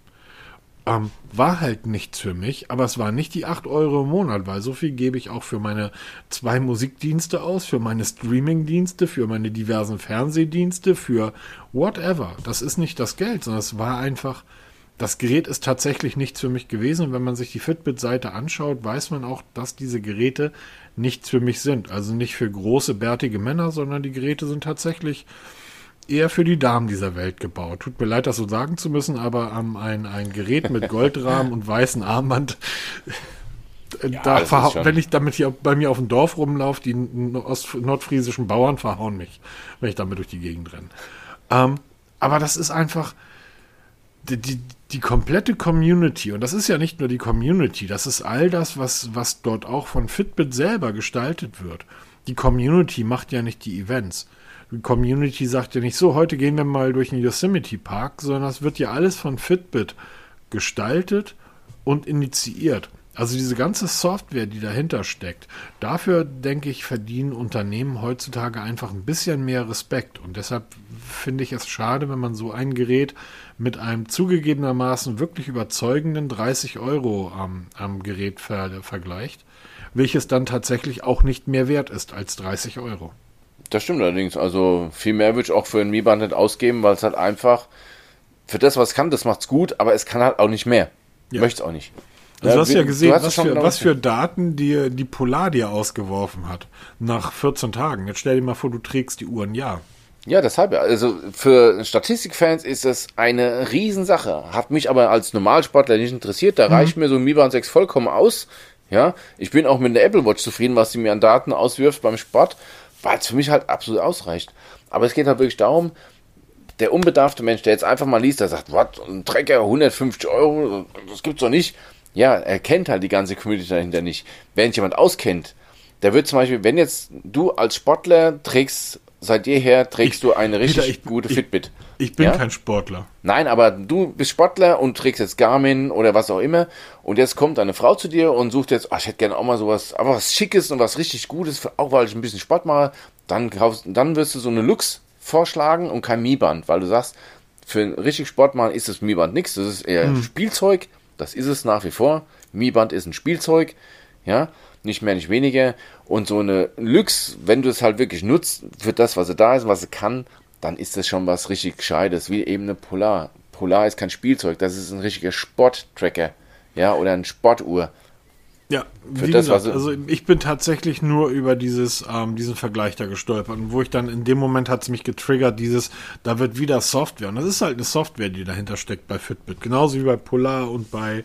Ähm, war halt nichts für mich, aber es waren nicht die 8 Euro im Monat, weil so viel gebe ich auch für meine zwei Musikdienste aus, für meine Streamingdienste, für meine diversen Fernsehdienste, für whatever. Das ist nicht das Geld, sondern es war einfach, das Gerät ist tatsächlich nichts für mich gewesen. Und wenn man sich die Fitbit-Seite anschaut, weiß man auch, dass diese Geräte nichts für mich sind. Also nicht für große, bärtige Männer, sondern die Geräte sind tatsächlich eher für die Damen dieser Welt gebaut. Tut mir leid, das so sagen zu müssen, aber ähm, ein, ein Gerät mit Goldrahmen und weißen Armband, äh, ja, da wenn ich damit hier bei mir auf dem Dorf rumlaufe, die nordfriesischen Bauern verhauen mich, wenn ich damit durch die Gegend renne. Ähm, aber das ist einfach die, die, die komplette Community, und das ist ja nicht nur die Community, das ist all das, was, was dort auch von Fitbit selber gestaltet wird. Die Community macht ja nicht die Events. Community sagt ja nicht so, heute gehen wir mal durch den Yosemite Park, sondern das wird ja alles von Fitbit gestaltet und initiiert. Also diese ganze Software, die dahinter steckt, dafür denke ich, verdienen Unternehmen heutzutage einfach ein bisschen mehr Respekt. Und deshalb finde ich es schade, wenn man so ein Gerät mit einem zugegebenermaßen wirklich überzeugenden 30 Euro am, am Gerät ver vergleicht, welches dann tatsächlich auch nicht mehr wert ist als 30 Euro. Das stimmt allerdings. Also viel mehr würde ich auch für ein Mi-Band nicht ausgeben, weil es halt einfach für das, was es kann, das macht es gut, aber es kann halt auch nicht mehr. Ja. Möchte es auch nicht. Also du hast ja gesehen, hast was, für, genau was für Daten dir die Polar dir ausgeworfen hat nach 14 Tagen. Jetzt stell dir mal vor, du trägst die Uhr ein Jahr. Ja, deshalb. Also für Statistikfans ist es eine Riesensache. Hat mich aber als Normalsportler nicht interessiert. Da mhm. reicht mir so ein Mi Band 6 vollkommen aus. Ja, ich bin auch mit der Apple Watch zufrieden, was sie mir an Daten auswirft beim Sport weil es für mich halt absolut ausreicht. Aber es geht halt wirklich darum, der unbedarfte Mensch, der jetzt einfach mal liest, der sagt, was, ein Trecker, 150 Euro, das gibt's doch nicht. Ja, er kennt halt die ganze Community dahinter nicht. Wenn jemand auskennt, der wird zum Beispiel, wenn jetzt du als Sportler trägst, seit jeher trägst ich, du eine richtig ich, gute ich, Fitbit. Ich bin ja? kein Sportler. Nein, aber du bist Sportler und trägst jetzt Garmin oder was auch immer. Und jetzt kommt eine Frau zu dir und sucht jetzt, ach, ich hätte gerne auch mal sowas, aber was Schickes und was richtig Gutes, auch weil ich ein bisschen Sport mache. Dann kaufst, dann wirst du so eine Lux vorschlagen und kein Mi-Band, weil du sagst, für ein richtig Sport machen ist das Mi-Band nichts. Das ist eher hm. Spielzeug. Das ist es nach wie vor. Mi-Band ist ein Spielzeug. Ja, nicht mehr, nicht weniger. Und so eine Lux, wenn du es halt wirklich nutzt für das, was sie da ist, was sie kann, dann ist das schon was richtig Gescheites, wie eben eine Polar. Polar ist kein Spielzeug, das ist ein richtiger Sporttracker, ja, oder eine Sportuhr. Ja, wie das, gesagt, also ich bin tatsächlich nur über dieses, ähm, diesen Vergleich da gestolpert. Und wo ich dann in dem Moment hat es mich getriggert, dieses, da wird wieder Software. Und das ist halt eine Software, die dahinter steckt bei Fitbit. Genauso wie bei Polar und bei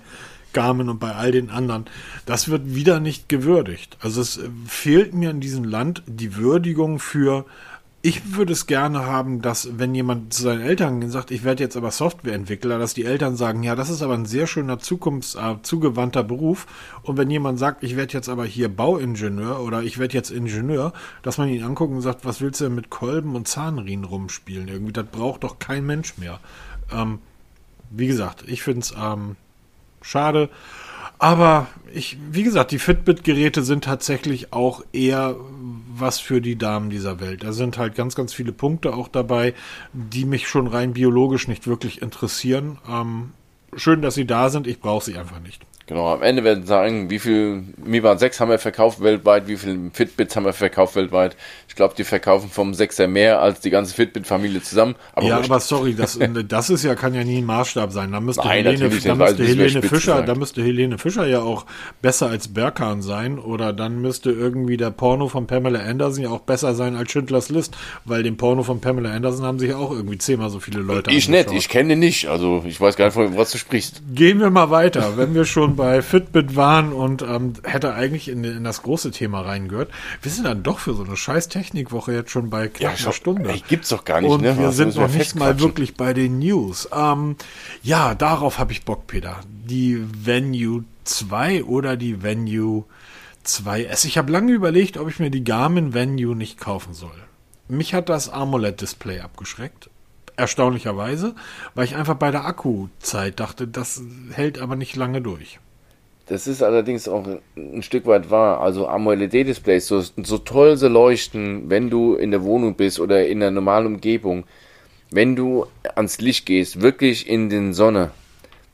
Garmin und bei all den anderen. Das wird wieder nicht gewürdigt. Also es fehlt mir in diesem Land die Würdigung für ich würde es gerne haben, dass wenn jemand zu seinen Eltern sagt, ich werde jetzt aber Softwareentwickler, dass die Eltern sagen, ja, das ist aber ein sehr schöner zukunftszugewandter äh, Beruf. Und wenn jemand sagt, ich werde jetzt aber hier Bauingenieur oder ich werde jetzt Ingenieur, dass man ihn anguckt und sagt, was willst du denn mit Kolben und Zahnriemen rumspielen? Irgendwie, das braucht doch kein Mensch mehr. Ähm, wie gesagt, ich finde es ähm, schade. Aber ich, wie gesagt, die Fitbit-Geräte sind tatsächlich auch eher was für die Damen dieser Welt. Da sind halt ganz, ganz viele Punkte auch dabei, die mich schon rein biologisch nicht wirklich interessieren. Ähm, schön, dass sie da sind. Ich brauche sie einfach nicht. Genau, am Ende werden sagen, wie viel Mi Band 6 haben wir verkauft weltweit, wie viel Fitbits haben wir verkauft weltweit. Ich glaube, die verkaufen vom 6er mehr als die ganze Fitbit-Familie zusammen. Aber ja, aber sorry, das, das ist ja, kann ja nie ein Maßstab sein. Da müsste Nein, Helene, da müsste Helene Fischer, da müsste Helene Fischer ja auch besser als Berkan sein oder dann müsste irgendwie der Porno von Pamela Anderson ja auch besser sein als Schindlers List, weil den Porno von Pamela Anderson haben sich ja auch irgendwie zehnmal so viele Leute Ich nicht, ich kenne nicht, also ich weiß gar nicht, von was du sprichst. Gehen wir mal weiter, wenn wir schon bei Fitbit waren und ähm, hätte eigentlich in, in, das große Thema reingehört. Wir sind dann doch für so eine scheiß Technikwoche jetzt schon bei knapp ja, einer Stunde. Ey, gibt's doch gar nicht, und ne? wir Was sind noch nicht mal wirklich bei den News. Ähm, ja, darauf habe ich Bock, Peter. Die Venue 2 oder die Venue 2S. Ich habe lange überlegt, ob ich mir die Garmin Venue nicht kaufen soll. Mich hat das AMOLED-Display abgeschreckt erstaunlicherweise, weil ich einfach bei der Akkuzeit dachte, das hält aber nicht lange durch. Das ist allerdings auch ein Stück weit wahr. Also AMOLED-Displays, so, so toll sie leuchten, wenn du in der Wohnung bist oder in der normalen Umgebung, wenn du ans Licht gehst, wirklich in den Sonne,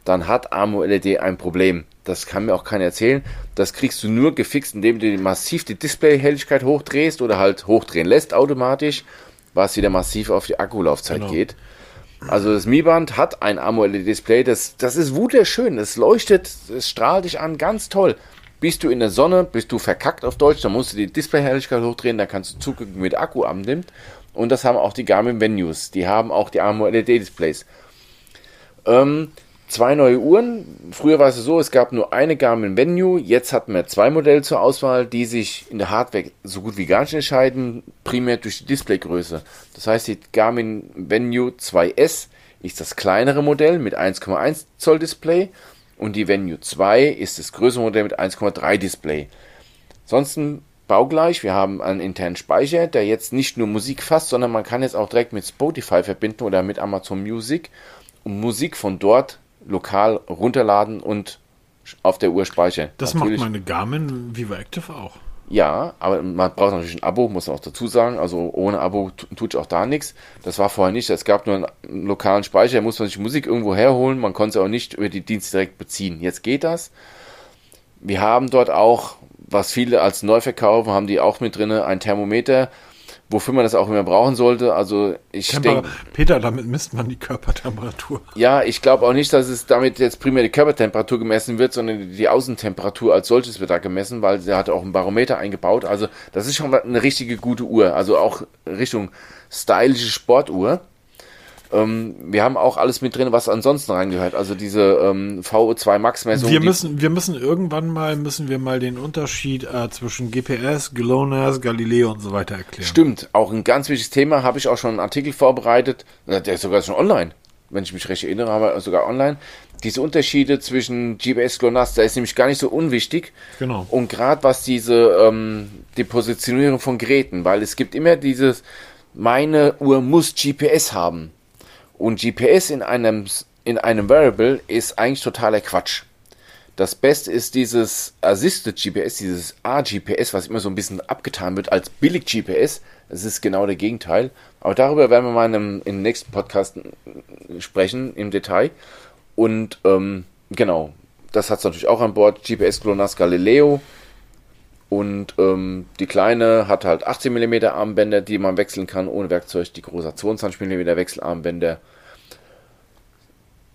dann hat AMOLED ein Problem. Das kann mir auch keiner erzählen. Das kriegst du nur gefixt, indem du massiv die Displayhelligkeit hochdrehst oder halt hochdrehen lässt automatisch, was wieder massiv auf die Akkulaufzeit genau. geht. Also das Mi Band hat ein AMOLED-Display, das, das ist wunderschön, es leuchtet, es strahlt dich an, ganz toll. Bist du in der Sonne, bist du verkackt auf Deutsch, dann musst du die Displayhelligkeit hochdrehen, dann kannst du zugucken, wie der Akku abnimmt. Und das haben auch die Garmin Venues, die haben auch die AMOLED-Displays. Ähm, zwei neue Uhren. Früher war es so, es gab nur eine Garmin Venue. Jetzt hatten wir zwei Modelle zur Auswahl, die sich in der Hardware so gut wie gar nicht entscheiden, primär durch die Displaygröße. Das heißt, die Garmin Venue 2S ist das kleinere Modell mit 1,1 Zoll Display und die Venue 2 ist das größere Modell mit 1,3 Display. Ansonsten baugleich. Wir haben einen internen Speicher, der jetzt nicht nur Musik fasst, sondern man kann jetzt auch direkt mit Spotify verbinden oder mit Amazon Music und Musik von dort lokal runterladen und auf der Uhr speichern. Das natürlich, macht meine Garmin Vivo Active auch. Ja, aber man braucht natürlich ein Abo, muss man auch dazu sagen. Also ohne Abo tut auch da nichts. Das war vorher nicht. Es gab nur einen lokalen Speicher, da muss man sich Musik irgendwo herholen. Man konnte es auch nicht über die Dienste direkt beziehen. Jetzt geht das. Wir haben dort auch, was viele als neu verkaufen, haben die auch mit drin, ein Thermometer wofür man das auch immer brauchen sollte. Also ich denke. Peter, damit misst man die Körpertemperatur. Ja, ich glaube auch nicht, dass es damit jetzt primär die Körpertemperatur gemessen wird, sondern die Außentemperatur als solches wird da gemessen, weil sie hat auch ein Barometer eingebaut. Also das ist schon eine richtige gute Uhr. Also auch Richtung stylische Sportuhr. Ähm, wir haben auch alles mit drin, was ansonsten reingehört. Also diese ähm, VO2 Max Messung. Wir müssen, wir müssen irgendwann mal müssen wir mal den Unterschied äh, zwischen GPS, GLONASS, Galileo und so weiter erklären. Stimmt, auch ein ganz wichtiges Thema. Habe ich auch schon einen Artikel vorbereitet. Der ist sogar schon online, wenn ich mich recht erinnere, aber sogar online. Diese Unterschiede zwischen GPS, GLONASS, da ist nämlich gar nicht so unwichtig. Genau. Und gerade was diese ähm, die Positionierung von Geräten, weil es gibt immer dieses meine Uhr muss GPS haben. Und GPS in einem, in einem Variable ist eigentlich totaler Quatsch. Das Beste ist dieses Assisted GPS, dieses A-GPS, was immer so ein bisschen abgetan wird als billig GPS. Das ist genau der Gegenteil. Aber darüber werden wir mal in einem, im nächsten Podcast sprechen im Detail. Und ähm, genau, das hat es natürlich auch an Bord. GPS GLONASS Galileo. Und ähm, die kleine hat halt 18 mm Armbänder, die man wechseln kann ohne Werkzeug. Die große hat 22 mm Wechselarmbänder.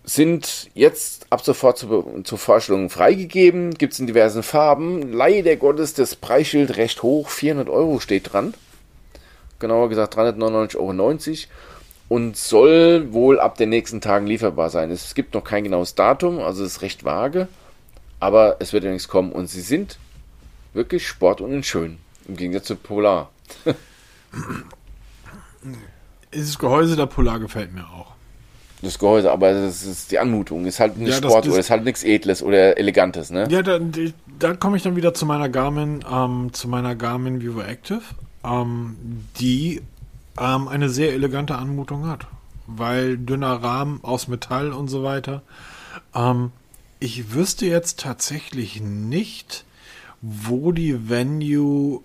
Sind jetzt ab sofort zu, zur Vorstellung freigegeben. Gibt es in diversen Farben. Leider Gottes das Preisschild recht hoch. 400 Euro steht dran. Genauer gesagt 399,90 Euro. Und soll wohl ab den nächsten Tagen lieferbar sein. Es gibt noch kein genaues Datum, also es ist recht vage. Aber es wird ja nichts kommen. Und sie sind wirklich sport und schön. Im Gegensatz zu Polar. Dieses Gehäuse der Polar gefällt mir auch. Das Gehäuse, aber das ist die Anmutung. Ist halt nicht ja, Sport oder ist halt nichts Edles oder Elegantes, ne? Ja, da, da komme ich dann wieder zu meiner Garmin, ähm, zu meiner Garmin Vivo Active, ähm, die ähm, eine sehr elegante Anmutung hat. Weil dünner Rahmen aus Metall und so weiter. Ähm, ich wüsste jetzt tatsächlich nicht, wo die Venue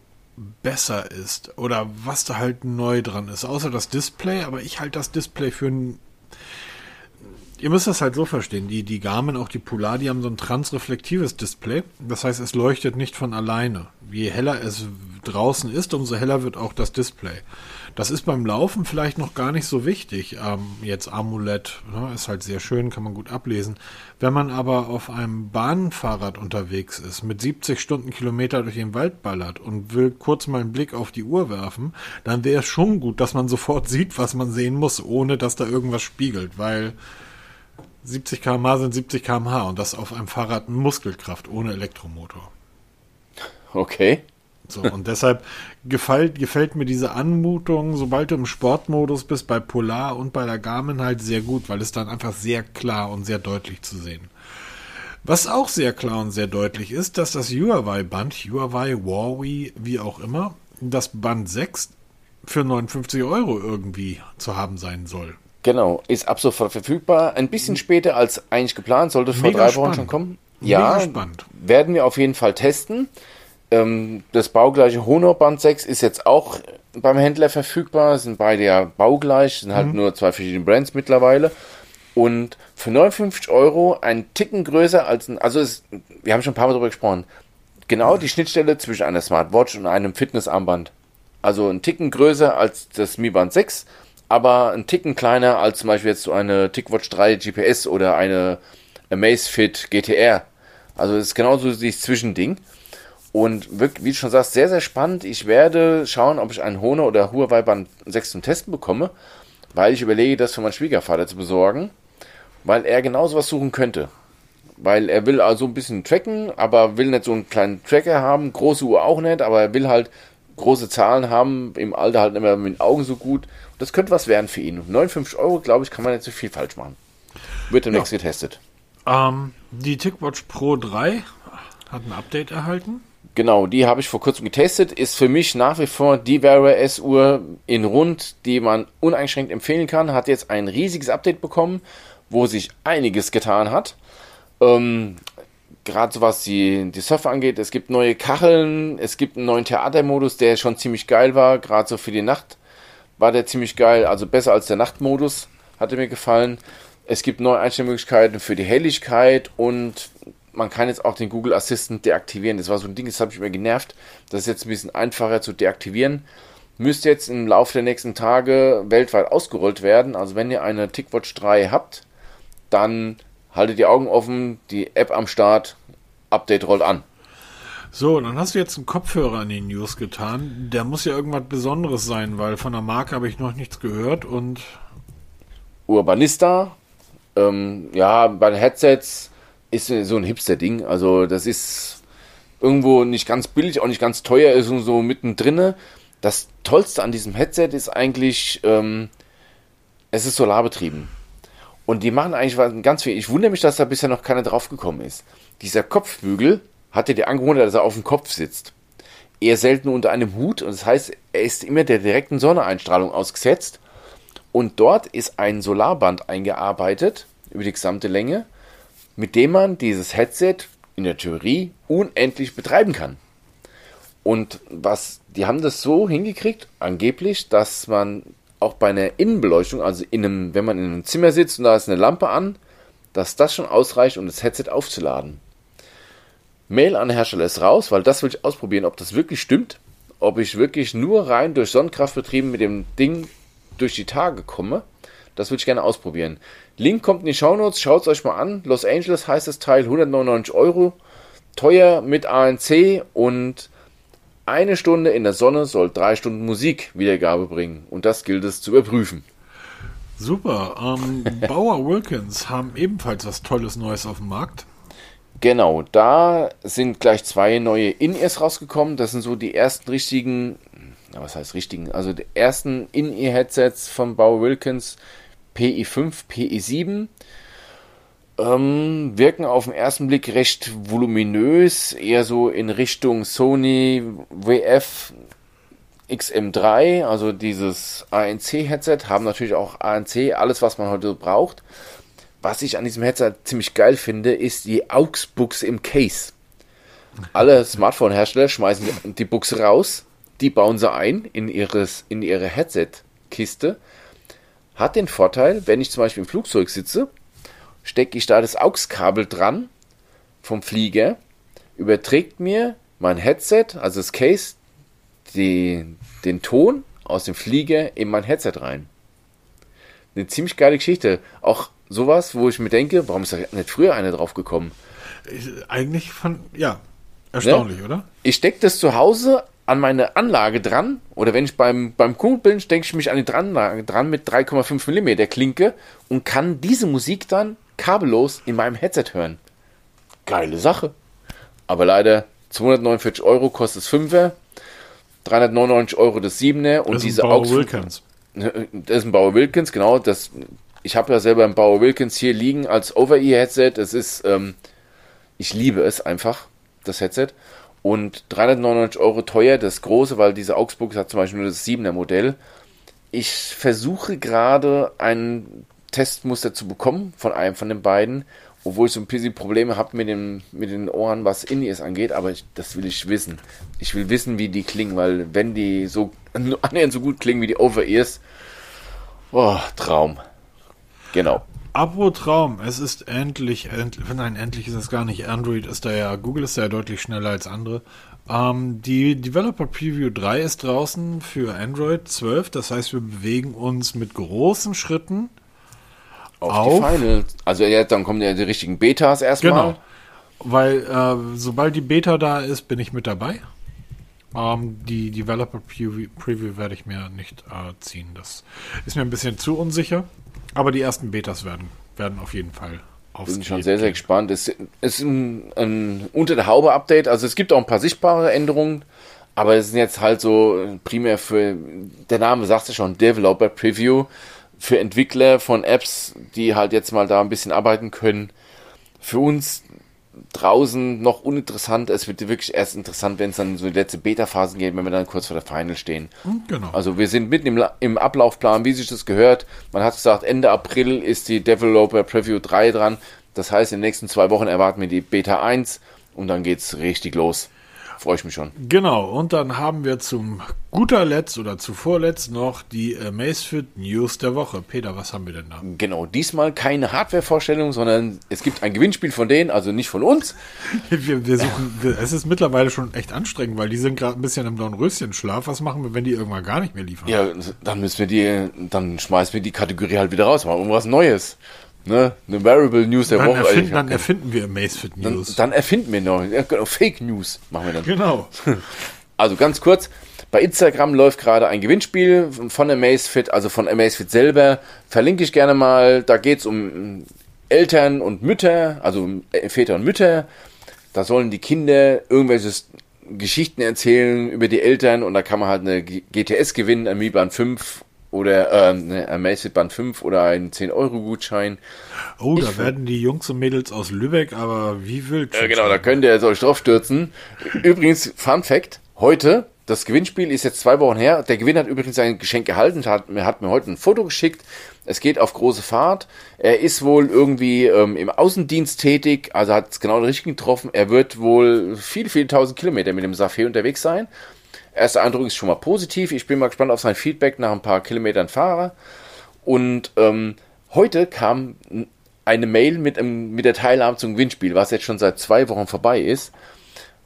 besser ist oder was da halt neu dran ist, außer das Display, aber ich halte das Display für ein Ihr müsst das halt so verstehen. Die, die Garmin, auch die Polar, die haben so ein transreflektives Display. Das heißt, es leuchtet nicht von alleine. Je heller es draußen ist, umso heller wird auch das Display. Das ist beim Laufen vielleicht noch gar nicht so wichtig. Ähm, jetzt Amulett ne, ist halt sehr schön, kann man gut ablesen. Wenn man aber auf einem Bahnfahrrad unterwegs ist, mit 70 Stundenkilometer durch den Wald ballert und will kurz mal einen Blick auf die Uhr werfen, dann wäre es schon gut, dass man sofort sieht, was man sehen muss, ohne dass da irgendwas spiegelt, weil 70 km/h sind 70 km/h und das auf einem Fahrrad Muskelkraft ohne Elektromotor. Okay. So, und deshalb gefällt, gefällt mir diese Anmutung, sobald du im Sportmodus bist, bei Polar und bei der Garmin halt sehr gut, weil es dann einfach sehr klar und sehr deutlich zu sehen. Was auch sehr klar und sehr deutlich ist, dass das Huawei-Band, Huawei, Huawei, wie auch immer, das Band 6 für 59 Euro irgendwie zu haben sein soll. Genau, ist ab sofort verfügbar. Ein bisschen später als eigentlich geplant, sollte vor drei Wochen schon kommen. Ja, werden wir auf jeden Fall testen. Ähm, das baugleiche Honor Band 6 ist jetzt auch beim Händler verfügbar. Sind beide ja baugleich, sind halt mhm. nur zwei verschiedene Brands mittlerweile. Und für 59 Euro ein Ticken größer als ein, also es, wir haben schon ein paar Mal darüber gesprochen, genau die Schnittstelle zwischen einer Smartwatch und einem Fitnessarmband. Also ein Ticken größer als das Mi Band 6, aber ein Ticken kleiner als zum Beispiel jetzt so eine TickWatch 3 GPS oder eine Amazfit GTR. Also es ist genauso dieses Zwischending. Und wirklich, wie du schon sagst, sehr, sehr spannend. Ich werde schauen, ob ich einen Honor oder Huawei Band 6 zum Testen bekomme, weil ich überlege, das für meinen Schwiegervater zu besorgen, weil er genauso was suchen könnte. Weil er will also ein bisschen tracken, aber will nicht so einen kleinen Tracker haben, große Uhr auch nicht, aber er will halt große Zahlen haben, im Alter halt immer mit den Augen so gut. Das könnte was werden für ihn. 59 Euro, glaube ich, kann man nicht so viel falsch machen. Wird demnächst ja. getestet. Ähm, die TicWatch Pro 3 hat ein Update erhalten. Genau, die habe ich vor kurzem getestet. Ist für mich nach wie vor die Wear S-Uhr in rund, die man uneingeschränkt empfehlen kann. Hat jetzt ein riesiges Update bekommen, wo sich einiges getan hat. Ähm, Gerade so was die, die Surfer angeht. Es gibt neue Kacheln, es gibt einen neuen Theatermodus, der schon ziemlich geil war. Gerade so für die Nacht war der ziemlich geil. Also besser als der Nachtmodus, hatte mir gefallen. Es gibt neue Einstellmöglichkeiten für die Helligkeit und man kann jetzt auch den Google Assistant deaktivieren. Das war so ein Ding, das habe ich mir genervt. Das ist jetzt ein bisschen einfacher zu deaktivieren. Müsste jetzt im Laufe der nächsten Tage weltweit ausgerollt werden. Also wenn ihr eine TicWatch 3 habt, dann haltet die Augen offen, die App am Start, Update rollt an. So, dann hast du jetzt einen Kopfhörer an die News getan. Der muss ja irgendwas Besonderes sein, weil von der Marke habe ich noch nichts gehört und. Urbanista, ähm, ja, bei den Headsets ist so ein Hipster-Ding. Also, das ist irgendwo nicht ganz billig, auch nicht ganz teuer, ist so mittendrin. Das Tollste an diesem Headset ist eigentlich, ähm, es ist solarbetrieben. Und die machen eigentlich ganz viel. Ich wundere mich, dass da bisher noch keiner drauf gekommen ist. Dieser Kopfbügel hat ja die Angewohnheit, dass er auf dem Kopf sitzt. Eher selten unter einem Hut und das heißt, er ist immer der direkten Sonneneinstrahlung ausgesetzt. Und dort ist ein Solarband eingearbeitet über die gesamte Länge, mit dem man dieses Headset in der Theorie unendlich betreiben kann. Und was, die haben das so hingekriegt, angeblich, dass man auch bei einer Innenbeleuchtung, also in einem, wenn man in einem Zimmer sitzt und da ist eine Lampe an, dass das schon ausreicht, um das Headset aufzuladen. Mail an Hersteller ist raus, weil das will ich ausprobieren, ob das wirklich stimmt, ob ich wirklich nur rein durch Sonnenkraft betrieben mit dem Ding durch die Tage komme. Das würde ich gerne ausprobieren. Link kommt in die Shownotes, schaut es euch mal an. Los Angeles heißt das Teil 199 Euro. Teuer mit ANC und eine Stunde in der Sonne soll drei Stunden Musikwiedergabe bringen und das gilt es zu überprüfen. Super. Ähm, Bauer Wilkins haben ebenfalls was Tolles Neues auf dem Markt. Genau, da sind gleich zwei neue In-Ears rausgekommen. Das sind so die ersten richtigen, was heißt richtigen, also die ersten In-Ear-Headsets von Bauer Wilkins PI5, PI7. Ähm, wirken auf den ersten Blick recht voluminös, eher so in Richtung Sony WF XM3, also dieses ANC-Headset, haben natürlich auch ANC, alles was man heute braucht. Was ich an diesem Headset ziemlich geil finde, ist die AUX-Buchse im Case. Alle Smartphone-Hersteller schmeißen die Buchse raus, die bauen sie ein in, ihres, in ihre Headset-Kiste. Hat den Vorteil, wenn ich zum Beispiel im Flugzeug sitze stecke ich da das AUX-Kabel dran vom Flieger, überträgt mir mein Headset, also das Case, die, den Ton aus dem Flieger in mein Headset rein. Eine ziemlich geile Geschichte. Auch sowas, wo ich mir denke, warum ist da nicht früher einer drauf gekommen? Eigentlich von, ja, erstaunlich, ja? oder? Ich stecke das zu Hause an meine Anlage dran, oder wenn ich beim, beim Kunden bin, denke ich mich an die Anlage dran mit 3,5 mm Klinke und kann diese Musik dann kabellos in meinem Headset hören. Geile Sache. Aber leider 249 Euro kostet es 5er, 399 Euro das 7er und das diese Bauer Wilkins. Das ist ein Bauer Wilkins, genau. Das, ich habe ja selber ein Bauer Wilkins hier liegen als Over-Ear-Headset. Es ist, ähm, ich liebe es einfach, das Headset. Und 399 Euro teuer, das große, weil diese Augsburg hat zum Beispiel nur das 7er Modell. Ich versuche gerade einen Testmuster zu bekommen von einem von den beiden obwohl ich so ein bisschen Probleme habe mit, dem, mit den Ohren, was In-Ears angeht, aber ich, das will ich wissen. Ich will wissen, wie die klingen, weil wenn die so annähernd so gut klingen wie die Over-Ears, oh, Traum. Genau. Abo Traum, es ist endlich, endlich, nein, endlich ist es gar nicht. Android ist da ja, Google ist da ja deutlich schneller als andere. Ähm, die Developer Preview 3 ist draußen für Android 12, das heißt, wir bewegen uns mit großen Schritten auf, auf die Final. Also ja, dann kommen ja die richtigen Betas erstmal. Genau. Weil äh, sobald die Beta da ist, bin ich mit dabei. Ähm, die Developer Preview, Preview, werde ich mir nicht äh, ziehen. Das ist mir ein bisschen zu unsicher. Aber die ersten Betas werden, werden auf jeden Fall aufs Bin schon sehr, sehr gespannt. Es ist ein, ein unter der Haube Update. Also es gibt auch ein paar sichtbare Änderungen. Aber es sind jetzt halt so primär für, der Name sagt es schon, Developer Preview für Entwickler von Apps, die halt jetzt mal da ein bisschen arbeiten können. Für uns draußen noch uninteressant. Es wird wirklich erst interessant, wenn es dann so die letzte Beta-Phasen geht, wenn wir dann kurz vor der Final stehen. Hm, genau. Also wir sind mitten im, im Ablaufplan, wie sich das gehört. Man hat gesagt, Ende April ist die Developer Preview 3 dran. Das heißt, in den nächsten zwei Wochen erwarten wir die Beta 1 und dann geht es richtig los. Freue ich mich schon. Genau, und dann haben wir zum guter Letzt oder zuvor letzt noch die Amazfit News der Woche. Peter, was haben wir denn da? Genau, diesmal keine Hardware-Vorstellung, sondern es gibt ein Gewinnspiel von denen, also nicht von uns. wir, wir suchen, wir, es ist mittlerweile schon echt anstrengend, weil die sind gerade ein bisschen im Dornröschenschlaf. Was machen wir, wenn die irgendwann gar nicht mehr liefern? Ja, dann müssen wir die, dann schmeißen wir die Kategorie halt wieder raus, mal irgendwas Neues. Ne? Eine Variable News der dann Woche. Erfinden, dann erfinden wir Amazfit News. Dann, dann, erfinden wir noch. Genau, Fake News machen wir dann. Genau. Also ganz kurz. Bei Instagram läuft gerade ein Gewinnspiel von Amazfit, also von Amazfit selber. Verlinke ich gerne mal. Da geht es um Eltern und Mütter, also Väter und Mütter. Da sollen die Kinder irgendwelche Geschichten erzählen über die Eltern und da kann man halt eine GTS gewinnen, Band 5 oder äh, eine Amazfit Band 5 oder einen 10-Euro-Gutschein. Oh, da werden die Jungs und Mädels aus Lübeck aber wie wild. Ja, genau, da könnt ihr euch drauf stürzen. Übrigens, Fun Fact, heute, das Gewinnspiel ist jetzt zwei Wochen her. Der Gewinner hat übrigens sein Geschenk gehalten, hat, hat mir heute ein Foto geschickt. Es geht auf große Fahrt. Er ist wohl irgendwie ähm, im Außendienst tätig, also hat es genau richtig getroffen. Er wird wohl viele, viele tausend Kilometer mit dem Safé unterwegs sein. Erster Eindruck ist schon mal positiv. Ich bin mal gespannt auf sein Feedback nach ein paar Kilometern Fahrer. Und ähm, heute kam eine Mail mit, ähm, mit der Teilnahme zum Gewinnspiel, was jetzt schon seit zwei Wochen vorbei ist.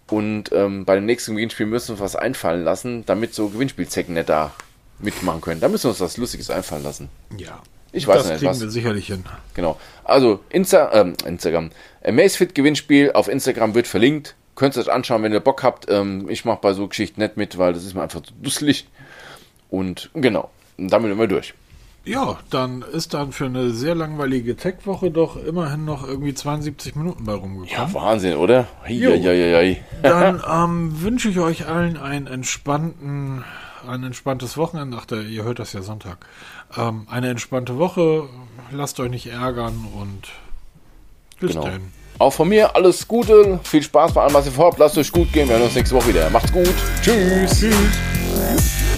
Und ähm, bei dem nächsten Gewinnspiel müssen wir uns was einfallen lassen, damit so Gewinnspielzecken nicht da mitmachen können. Da müssen wir uns was Lustiges einfallen lassen. Ja. Ich weiß das nicht, kriegen was. wir sicherlich hin. Genau. Also Insta, ähm, Instagram. Amazfit Gewinnspiel auf Instagram wird verlinkt. Könnt ihr euch anschauen, wenn ihr Bock habt. Ähm, ich mache bei so Geschichten nicht mit, weil das ist mir einfach zu dusselig. Und genau, damit sind wir durch. Ja, dann ist dann für eine sehr langweilige Tech-Woche doch immerhin noch irgendwie 72 Minuten bei rumgekommen. Ja, Wahnsinn, oder? Eieieiei. Dann ähm, wünsche ich euch allen einen entspannten, ein entspanntes Wochenende. Ach, der, ihr hört das ja Sonntag. Ähm, eine entspannte Woche. Lasst euch nicht ärgern und bis genau. dann. Auch von mir alles Gute, viel Spaß bei allem, was ihr vorhabt. Lasst euch gut gehen. Wir hören uns nächste Woche wieder. Macht's gut. Tschüss. Tschüss.